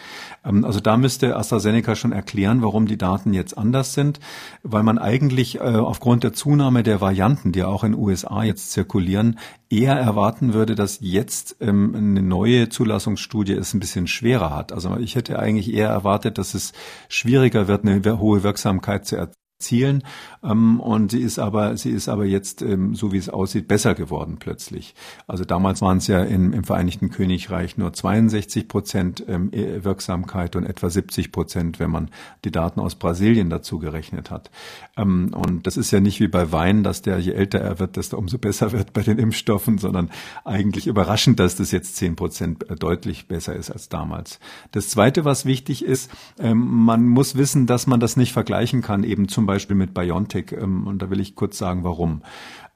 Ähm, also da müsste AstraZeneca schon erklären, warum warum die Daten jetzt anders sind, weil man eigentlich äh, aufgrund der Zunahme der Varianten, die auch in USA jetzt zirkulieren, eher erwarten würde, dass jetzt ähm, eine neue Zulassungsstudie es ein bisschen schwerer hat. Also ich hätte eigentlich eher erwartet, dass es schwieriger wird, eine hohe Wirksamkeit zu erzielen zielen. Ähm, und sie ist aber, sie ist aber jetzt, ähm, so wie es aussieht, besser geworden plötzlich. Also damals waren es ja im, im Vereinigten Königreich nur 62 Prozent ähm, e, Wirksamkeit und etwa 70 Prozent, wenn man die Daten aus Brasilien dazu gerechnet hat. Ähm, und das ist ja nicht wie bei Wein, dass der, je älter er wird, desto umso besser wird bei den Impfstoffen, sondern eigentlich überraschend, dass das jetzt 10 Prozent äh, deutlich besser ist als damals. Das Zweite, was wichtig ist, ähm, man muss wissen, dass man das nicht vergleichen kann, eben zum Beispiel Beispiel mit BioNTech. Ähm, und da will ich kurz sagen, warum.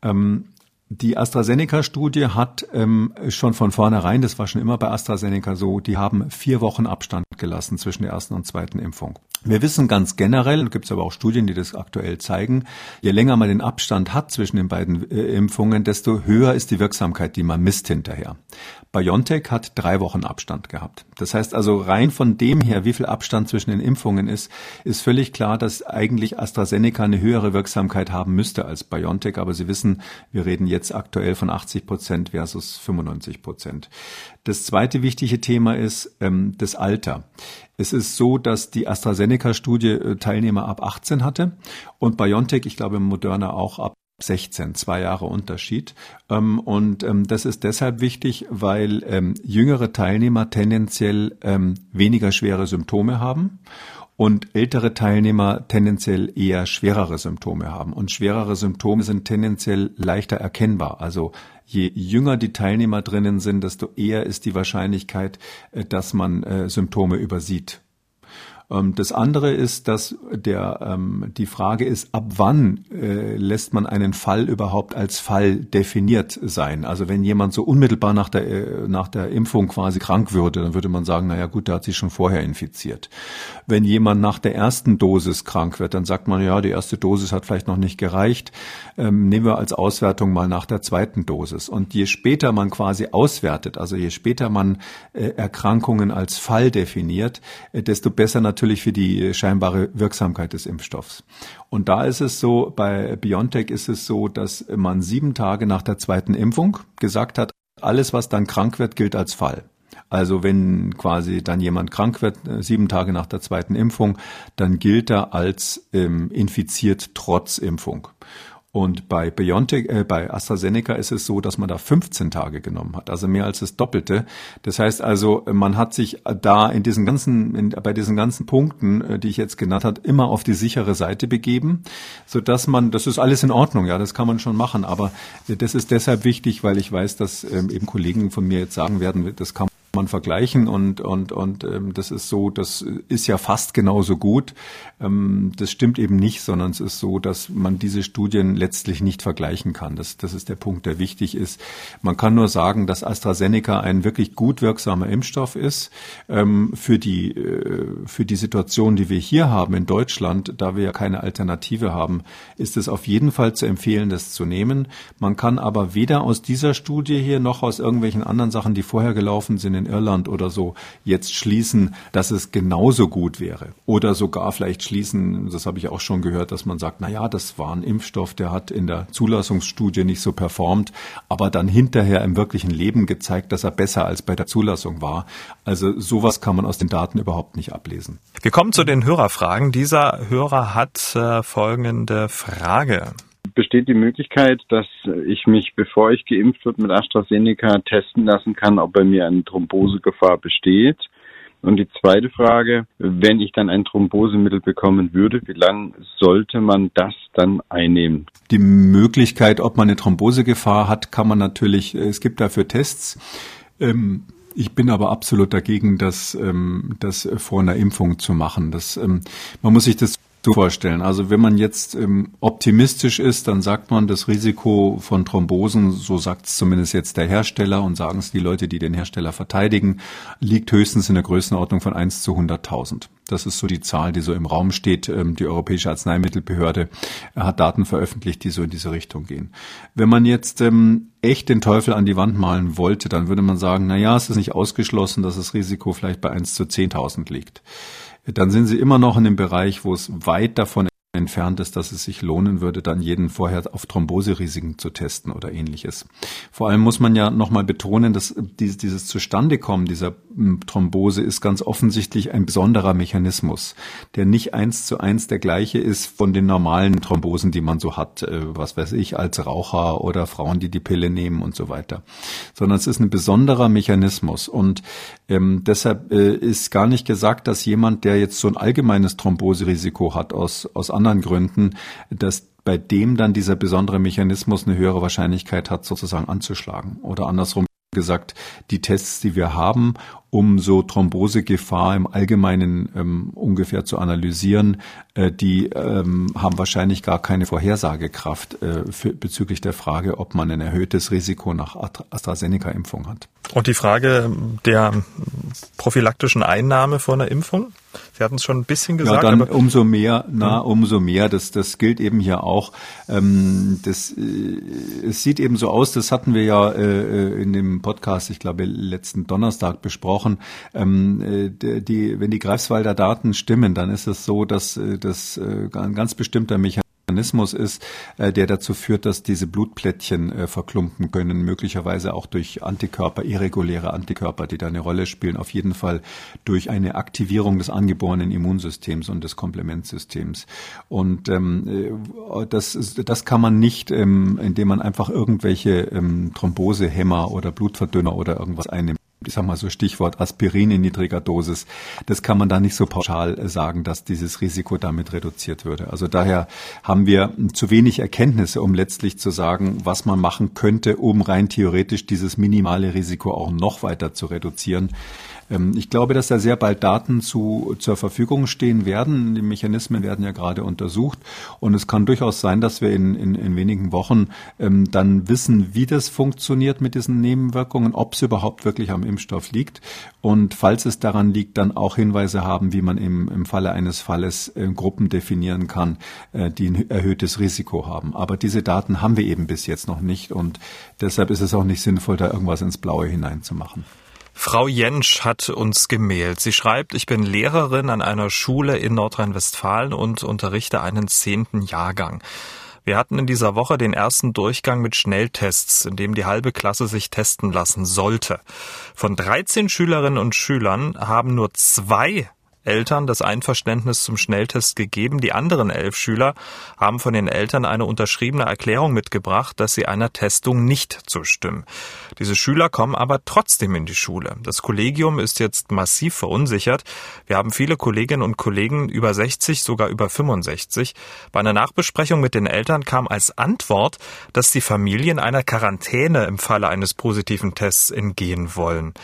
Ähm, die AstraZeneca-Studie hat ähm, schon von vornherein, das war schon immer bei AstraZeneca so, die haben vier Wochen Abstand gelassen zwischen der ersten und zweiten Impfung. Wir wissen ganz generell, gibt es aber auch Studien, die das aktuell zeigen, je länger man den Abstand hat zwischen den beiden äh, Impfungen, desto höher ist die Wirksamkeit, die man misst hinterher. BioNTech hat drei Wochen Abstand gehabt. Das heißt also rein von dem her, wie viel Abstand zwischen den Impfungen ist, ist völlig klar, dass eigentlich AstraZeneca eine höhere Wirksamkeit haben müsste als BioNTech. Aber Sie wissen, wir reden jetzt aktuell von 80 Prozent versus 95 Prozent. Das zweite wichtige Thema ist ähm, das Alter. Es ist so, dass die AstraZeneca-Studie äh, Teilnehmer ab 18 hatte und BioNTech, ich glaube Moderna auch ab 16, zwei Jahre Unterschied. Ähm, und ähm, das ist deshalb wichtig, weil ähm, jüngere Teilnehmer tendenziell weniger schwere Symptome haben und ältere Teilnehmer tendenziell eher schwerere Symptome haben. Und schwerere Symptome sind tendenziell leichter erkennbar. Also je jünger die Teilnehmer drinnen sind, desto eher ist die Wahrscheinlichkeit, äh, dass man äh, Symptome übersieht. Ähm, das andere ist, dass der, ähm, die Frage ist, ab wann äh, lässt man einen Fall überhaupt als Fall definiert sein? Also wenn jemand so unmittelbar nach der, äh, nach der Impfung quasi krank würde, dann würde man sagen, naja gut, der hat sich schon vorher infiziert. Wenn jemand nach der ersten Dosis krank wird, dann sagt man, ja, die erste Dosis hat vielleicht noch nicht gereicht. Ähm, nehmen wir als Auswertung mal nach der zweiten Dosis. Und je später man quasi auswertet, also je später man äh, Erkrankungen als Fall definiert, äh, desto besser natürlich natürlich für die scheinbare Wirksamkeit des Impfstoffs. Und da ist es so, bei BioNTech ist es so, dass man sieben Tage nach der zweiten Impfung gesagt hat, alles, was dann krank wird, gilt als Fall. Also wenn quasi dann jemand krank wird, äh, sieben Tage nach der zweiten Impfung, dann gilt er als ähm, infiziert trotz Impfung. Und bei BioNTech, äh, bei AstraZeneca ist es so, dass man da 15 Tage genommen hat, also mehr als das Doppelte. Das heißt also, man hat sich da in diesen ganzen, in, bei diesen ganzen Punkten, äh, die ich jetzt genannt habe, immer auf die sichere Seite begeben, so dass man, das ist alles in Ordnung, ja, das kann man schon machen. Aber das ist deshalb wichtig, weil ich weiß, dass ähm, eben Kollegen von mir jetzt sagen werden, das kann man vergleichen und und und ähm, das ist so, das ist ja fast genauso gut. Ähm, das stimmt eben nicht, sondern es ist so, dass man diese Studien letztlich nicht vergleichen kann. Das das ist der Punkt, der wichtig ist. Man kann nur sagen, dass AstraZeneca ein wirklich gut wirksamer Impfstoff ist ähm, für die äh, für die Situation, die wir hier haben in Deutschland, da wir ja keine Alternative haben, ist es auf jeden Fall zu empfehlen, das zu nehmen. Man kann aber weder aus dieser Studie hier noch aus irgendwelchen anderen Sachen, die vorher gelaufen sind Irland oder so jetzt schließen, dass es genauso gut wäre. Oder sogar vielleicht schließen, das habe ich auch schon gehört, dass man sagt, na ja, das war ein Impfstoff, der hat in der Zulassungsstudie nicht so performt, aber dann hinterher im wirklichen Leben gezeigt, dass er besser als bei der Zulassung war. Also sowas kann man aus den Daten überhaupt nicht ablesen. Wir kommen zu den Hörerfragen. Dieser Hörer hat äh, folgende Frage besteht die Möglichkeit, dass ich mich, bevor ich geimpft wird mit AstraZeneca, testen lassen kann, ob bei mir eine Thrombosegefahr besteht. Und die zweite Frage, wenn ich dann ein Thrombosemittel bekommen würde, wie lange sollte man das dann einnehmen? Die Möglichkeit, ob man eine Thrombosegefahr hat, kann man natürlich, es gibt dafür Tests. Ähm, ich bin aber absolut dagegen, das, ähm, das vor einer Impfung zu machen. Das, ähm, man muss sich das vorstellen. Also wenn man jetzt ähm, optimistisch ist, dann sagt man, das Risiko von Thrombosen, so sagt es zumindest jetzt der Hersteller und sagen es die Leute, die den Hersteller verteidigen, liegt höchstens in der Größenordnung von 1 zu 100.000. Das ist so die Zahl, die so im Raum steht. Ähm, die Europäische Arzneimittelbehörde hat Daten veröffentlicht, die so in diese Richtung gehen. Wenn man jetzt ähm, echt den Teufel an die Wand malen wollte, dann würde man sagen, na ja, es ist nicht ausgeschlossen, dass das Risiko vielleicht bei 1 zu 10.000 liegt dann sind sie immer noch in dem Bereich, wo es weit davon entfernt ist, dass es sich lohnen würde, dann jeden vorher auf Thromboserisiken zu testen oder ähnliches. Vor allem muss man ja nochmal betonen, dass dieses Zustandekommen dieser Thrombose ist ganz offensichtlich ein besonderer Mechanismus, der nicht eins zu eins der gleiche ist von den normalen Thrombosen, die man so hat, äh, was weiß ich, als Raucher oder Frauen, die die Pille nehmen und so weiter, sondern es ist ein besonderer Mechanismus und ähm, deshalb äh, ist gar nicht gesagt, dass jemand, der jetzt so ein allgemeines Thromboserisiko hat aus, aus anderen anderen Gründen, dass bei dem dann dieser besondere Mechanismus eine höhere Wahrscheinlichkeit hat, sozusagen anzuschlagen. Oder andersrum gesagt, die Tests, die wir haben, um so Thrombosegefahr im Allgemeinen ähm, ungefähr zu analysieren, äh, die ähm, haben wahrscheinlich gar keine Vorhersagekraft äh, für, bezüglich der Frage, ob man ein erhöhtes Risiko nach AstraZeneca-Impfung hat. Und die Frage der prophylaktischen Einnahme vor einer Impfung? Sie hatten es schon ein bisschen gesagt. Ja, dann umso mehr, na, hm. umso mehr. Das, das gilt eben hier auch. Ähm, das, äh, es sieht eben so aus, das hatten wir ja äh, in dem Podcast, ich glaube, letzten Donnerstag besprochen. Ähm, äh, die, wenn die Greifswalder Daten stimmen, dann ist es so, dass äh, das äh, ein ganz bestimmter Mechanismus Mechanismus ist, der dazu führt, dass diese Blutplättchen verklumpen können, möglicherweise auch durch Antikörper, irreguläre Antikörper, die da eine Rolle spielen, auf jeden Fall durch eine Aktivierung des angeborenen Immunsystems und des Komplementsystems. Und ähm, äh, das, das kann man nicht, ähm, indem man einfach irgendwelche ähm, Thrombosehämmer oder Blutverdünner oder irgendwas einnimmt ich sag mal so Stichwort Aspirin in niedriger Dosis, das kann man da nicht so pauschal sagen, dass dieses Risiko damit reduziert würde. Also daher haben wir zu wenig Erkenntnisse, um letztlich zu sagen, was man machen könnte, um rein theoretisch dieses minimale Risiko auch noch weiter zu reduzieren. Ähm, ich glaube, dass da sehr bald Daten zu, zur Verfügung stehen werden. Die Mechanismen werden ja gerade untersucht. Und es kann durchaus sein, dass wir in, in, in wenigen Wochen ähm, dann wissen, wie das funktioniert mit diesen Nebenwirkungen, ob es überhaupt wirklich am Impfstoff liegt. Und falls es daran liegt, dann auch Hinweise haben, wie man im, im Falle eines Falles äh, Gruppen definieren kann, äh, die ein erhöhtes Risiko haben. Aber diese Daten haben wir eben bis jetzt noch nicht. Und deshalb ist es auch nicht sinnvoll, da irgendwas ins Blaue hineinzumachen. Frau Jentsch hat uns gemailt. Sie schreibt, ich bin Lehrerin an einer Schule in Nordrhein-Westfalen und unterrichte einen zehnten Jahrgang. Wir hatten in dieser Woche den ersten Durchgang mit Schnelltests, in dem die halbe Klasse sich testen lassen sollte. Von 13 Schülerinnen und Schülern haben nur zwei Eltern das Einverständnis zum Schnelltest gegeben. Die anderen elf Schüler haben von den Eltern eine unterschriebene Erklärung mitgebracht, dass sie einer Testung nicht zustimmen. Diese Schüler kommen aber trotzdem in die Schule. Das Kollegium ist jetzt massiv verunsichert. Wir haben viele Kolleginnen und Kollegen über 60, sogar über 65. Bei einer Nachbesprechung mit den Eltern kam als Antwort, dass die Familien einer Quarantäne im Falle eines positiven Tests entgehen wollen.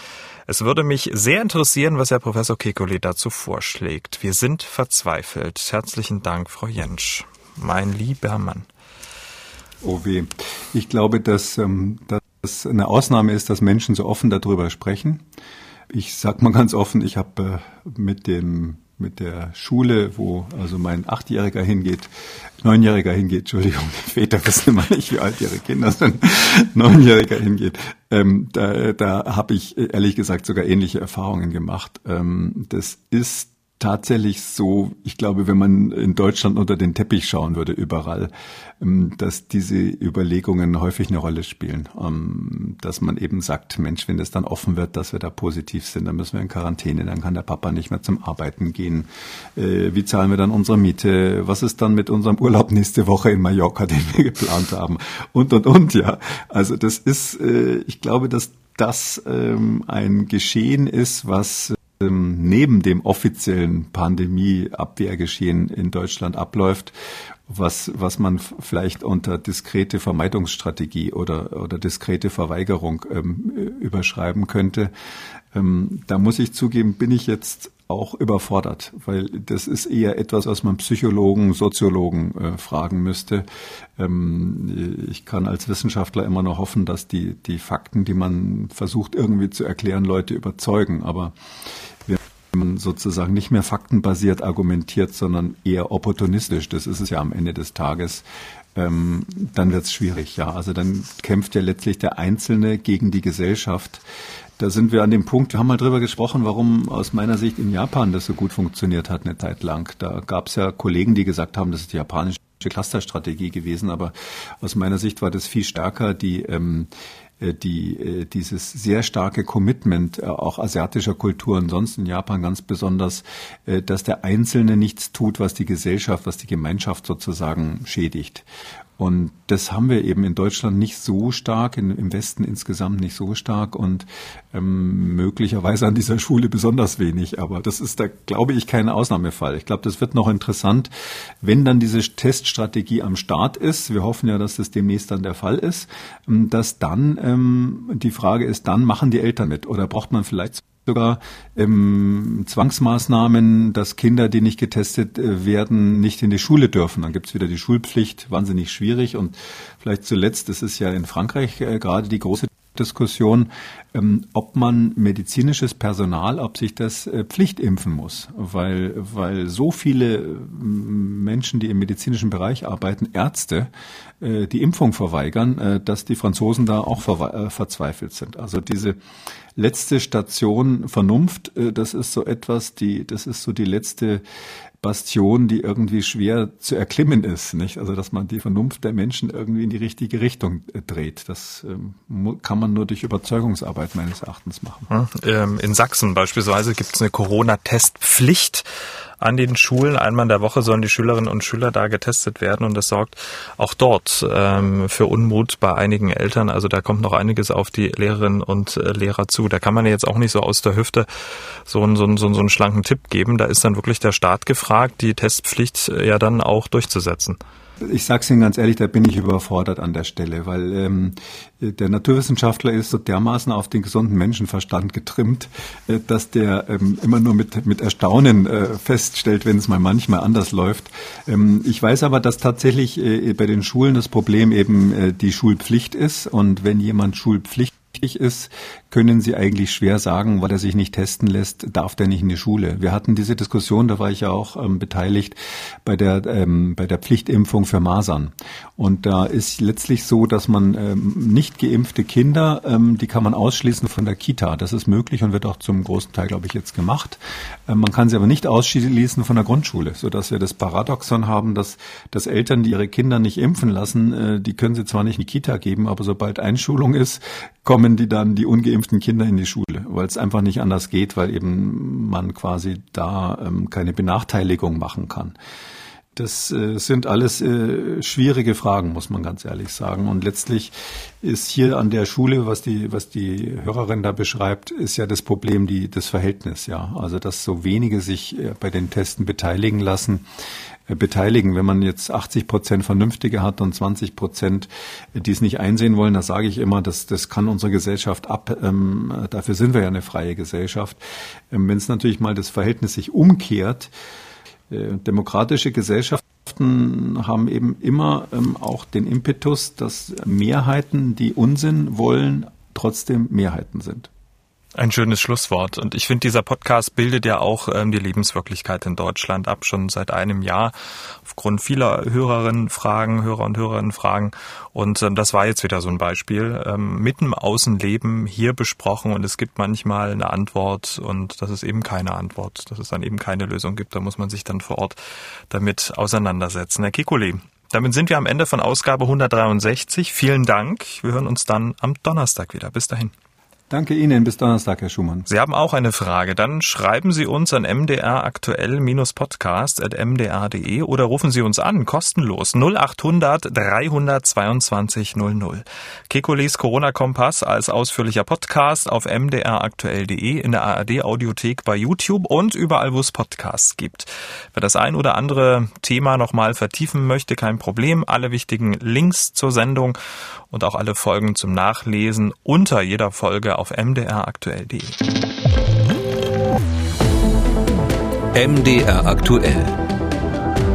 Es würde mich sehr interessieren, was Herr Professor Kekulé dazu vorschlägt. Wir sind verzweifelt. Herzlichen Dank, Frau Jentsch. Mein lieber Mann. Oh weh. Ich glaube, dass ähm, das eine Ausnahme ist, dass Menschen so offen darüber sprechen. Ich sag mal ganz offen, ich habe äh, mit dem mit der Schule, wo also mein Achtjähriger hingeht, Neunjähriger hingeht, Entschuldigung, *laughs* Väter wissen immer nicht, wie alt ihre Kinder sind, *laughs* Neunjähriger hingeht. Ähm, da da habe ich ehrlich gesagt sogar ähnliche Erfahrungen gemacht. Ähm, das ist tatsächlich so, ich glaube, wenn man in Deutschland unter den Teppich schauen würde, überall, ähm, dass diese Überlegungen häufig eine Rolle spielen. Ähm, dass man eben sagt, Mensch, wenn das dann offen wird, dass wir da positiv sind, dann müssen wir in Quarantäne, dann kann der Papa nicht mehr zum Arbeiten gehen. Äh, wie zahlen wir dann unsere Miete? Was ist dann mit unserem Urlaub nächste Woche in Mallorca, *laughs* den wir geplant haben? Und, und, und, ja. Also das ist, äh, ich glaube, dass das ähm, ein Geschehen ist, was ähm, neben dem offiziellen Pandemieabwehrgeschehen in Deutschland abläuft, was, was man vielleicht unter diskrete Vermeidungsstrategie oder, oder diskrete Verweigerung ähm, überschreiben könnte. Ähm, da muss ich zugeben, bin ich jetzt auch überfordert, weil das ist eher etwas, was man Psychologen, Soziologen äh, fragen müsste. Ähm, ich kann als Wissenschaftler immer noch hoffen, dass die, die Fakten, die man versucht irgendwie zu erklären, Leute überzeugen. Aber man sozusagen nicht mehr faktenbasiert argumentiert, sondern eher opportunistisch, das ist es ja am Ende des Tages, ähm, dann wird es schwierig, ja. Also dann kämpft ja letztlich der Einzelne gegen die Gesellschaft. Da sind wir an dem Punkt, wir haben mal drüber gesprochen, warum aus meiner Sicht in Japan das so gut funktioniert hat eine Zeit lang. Da gab es ja Kollegen, die gesagt haben, das ist die japanische Clusterstrategie gewesen, aber aus meiner Sicht war das viel stärker die ähm, äh, die, äh, dieses sehr starke Commitment äh, auch asiatischer Kulturen, sonst in Japan ganz besonders, dass der Einzelne nichts tut, was die Gesellschaft, was die Gemeinschaft sozusagen schädigt. Und das haben wir eben in Deutschland nicht so stark, in, im Westen insgesamt nicht so stark und ähm, möglicherweise an dieser Schule besonders wenig. Aber das ist da, glaube ich, kein Ausnahmefall. Ich glaube, das wird noch interessant, wenn dann diese Teststrategie am Start ist. Wir hoffen ja, dass das demnächst dann der Fall ist, ähm, dass dann ähm, die Frage ist, dann machen die Eltern mit oder braucht man vielleicht sogar ähm, Zwangsmaßnahmen, dass Kinder, die nicht getestet äh, werden, nicht in die Schule dürfen. Dann gibt's wieder die Schulpflicht, wahnsinnig schwierig. Und vielleicht zuletzt, das ist ja in Frankreich äh, gerade die große Diskussion, ähm, ob man medizinisches Personal, ob sich das äh, Pflichtimpfen muss, weil, weil so viele äh, Menschen, die im medizinischen Bereich arbeiten, Ärzte, äh, die Impfung verweigern, dass die Franzosen da auch verzweifelt sind. Also diese letzte Station Vernunft, das ist so etwas, die, das ist so die letzte Bastion, die irgendwie schwer zu erklimmen ist, nicht? Also, dass man die Vernunft der Menschen irgendwie in die richtige Richtung äh, dreht. Das ähm, kann man nur durch Überzeugungsarbeit meines Erachtens machen. Ähm, in Sachsen beispielsweise gibt es eine Corona-Testpflicht an den Schulen. Einmal in der Woche sollen die Schülerinnen und Schüler da getestet werden und das sorgt auch dort ähm, für Unmut bei einigen Eltern. Also da kommt noch einiges auf die Lehrerinnen und äh, Lehrer zu. Da kann man jetzt auch nicht so aus der Hüfte so einen, so, einen, so einen schlanken Tipp geben. Da ist dann wirklich der Staat gefragt, die Testpflicht äh, ja dann auch durchzusetzen. Ich sage Ihnen ganz ehrlich, da bin ich überfordert an der Stelle, weil ähm, der Naturwissenschaftler ist so dermaßen auf den gesunden Menschenverstand getrimmt, äh, dass der ähm, immer nur mit, mit Erstaunen äh, feststellt, wenn es mal manchmal anders läuft. Ähm, ich weiß aber, dass tatsächlich äh, bei den Schulen das Problem eben äh, die Schulpflicht ist und wenn jemand Schulpflicht ist, können Sie eigentlich schwer sagen, weil er sich nicht testen lässt, darf der nicht in die Schule. Wir hatten diese Diskussion, da war ich ja auch ähm, beteiligt bei der ähm, bei der Pflichtimpfung für Masern. Und da ist letztlich so, dass man ähm, nicht geimpfte Kinder, ähm, die kann man ausschließen von der Kita. Das ist möglich und wird auch zum großen Teil, glaube ich, jetzt gemacht. Ähm, man kann sie aber nicht ausschließen von der Grundschule, so dass wir das Paradoxon haben, dass dass Eltern, die ihre Kinder nicht impfen lassen, äh, die können sie zwar nicht in die Kita geben, aber sobald Einschulung ist, kommen die dann die ungeimpften Kinder in die Schule, weil es einfach nicht anders geht, weil eben man quasi da ähm, keine Benachteiligung machen kann. Das äh, sind alles äh, schwierige Fragen, muss man ganz ehrlich sagen. Und letztlich ist hier an der Schule, was die, was die Hörerin da beschreibt, ist ja das Problem die, das Verhältnis, ja. Also, dass so wenige sich äh, bei den Testen beteiligen lassen, beteiligen. Wenn man jetzt 80 Prozent Vernünftige hat und 20 Prozent, die es nicht einsehen wollen, da sage ich immer, das, das kann unsere Gesellschaft ab. Ähm, dafür sind wir ja eine freie Gesellschaft. Ähm, Wenn es natürlich mal das Verhältnis sich umkehrt, äh, demokratische Gesellschaften haben eben immer ähm, auch den Impetus, dass Mehrheiten, die Unsinn wollen, trotzdem Mehrheiten sind. Ein schönes Schlusswort. Und ich finde, dieser Podcast bildet ja auch ähm, die Lebenswirklichkeit in Deutschland ab, schon seit einem Jahr, aufgrund vieler Hörerinnenfragen, Hörer und Hörerinnenfragen. Und ähm, das war jetzt wieder so ein Beispiel. Ähm, mitten im Außenleben hier besprochen und es gibt manchmal eine Antwort und das ist eben keine Antwort, dass es dann eben keine Lösung gibt. Da muss man sich dann vor Ort damit auseinandersetzen. Herr Kikuli, damit sind wir am Ende von Ausgabe 163. Vielen Dank. Wir hören uns dann am Donnerstag wieder. Bis dahin. Danke Ihnen. Bis Donnerstag, Herr Schumann. Sie haben auch eine Frage. Dann schreiben Sie uns an mdraktuell-podcast.mdr.de oder rufen Sie uns an, kostenlos 0800 322 00. Kekules Corona-Kompass als ausführlicher Podcast auf mdraktuell.de, in der ARD-Audiothek bei YouTube und überall, wo es Podcasts gibt. Wer das ein oder andere Thema nochmal vertiefen möchte, kein Problem. Alle wichtigen Links zur Sendung und auch alle Folgen zum Nachlesen unter jeder Folge auf mdraktuell.de. MDR aktuell.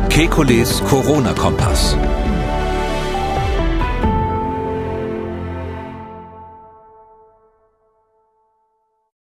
Kekules Corona-Kompass.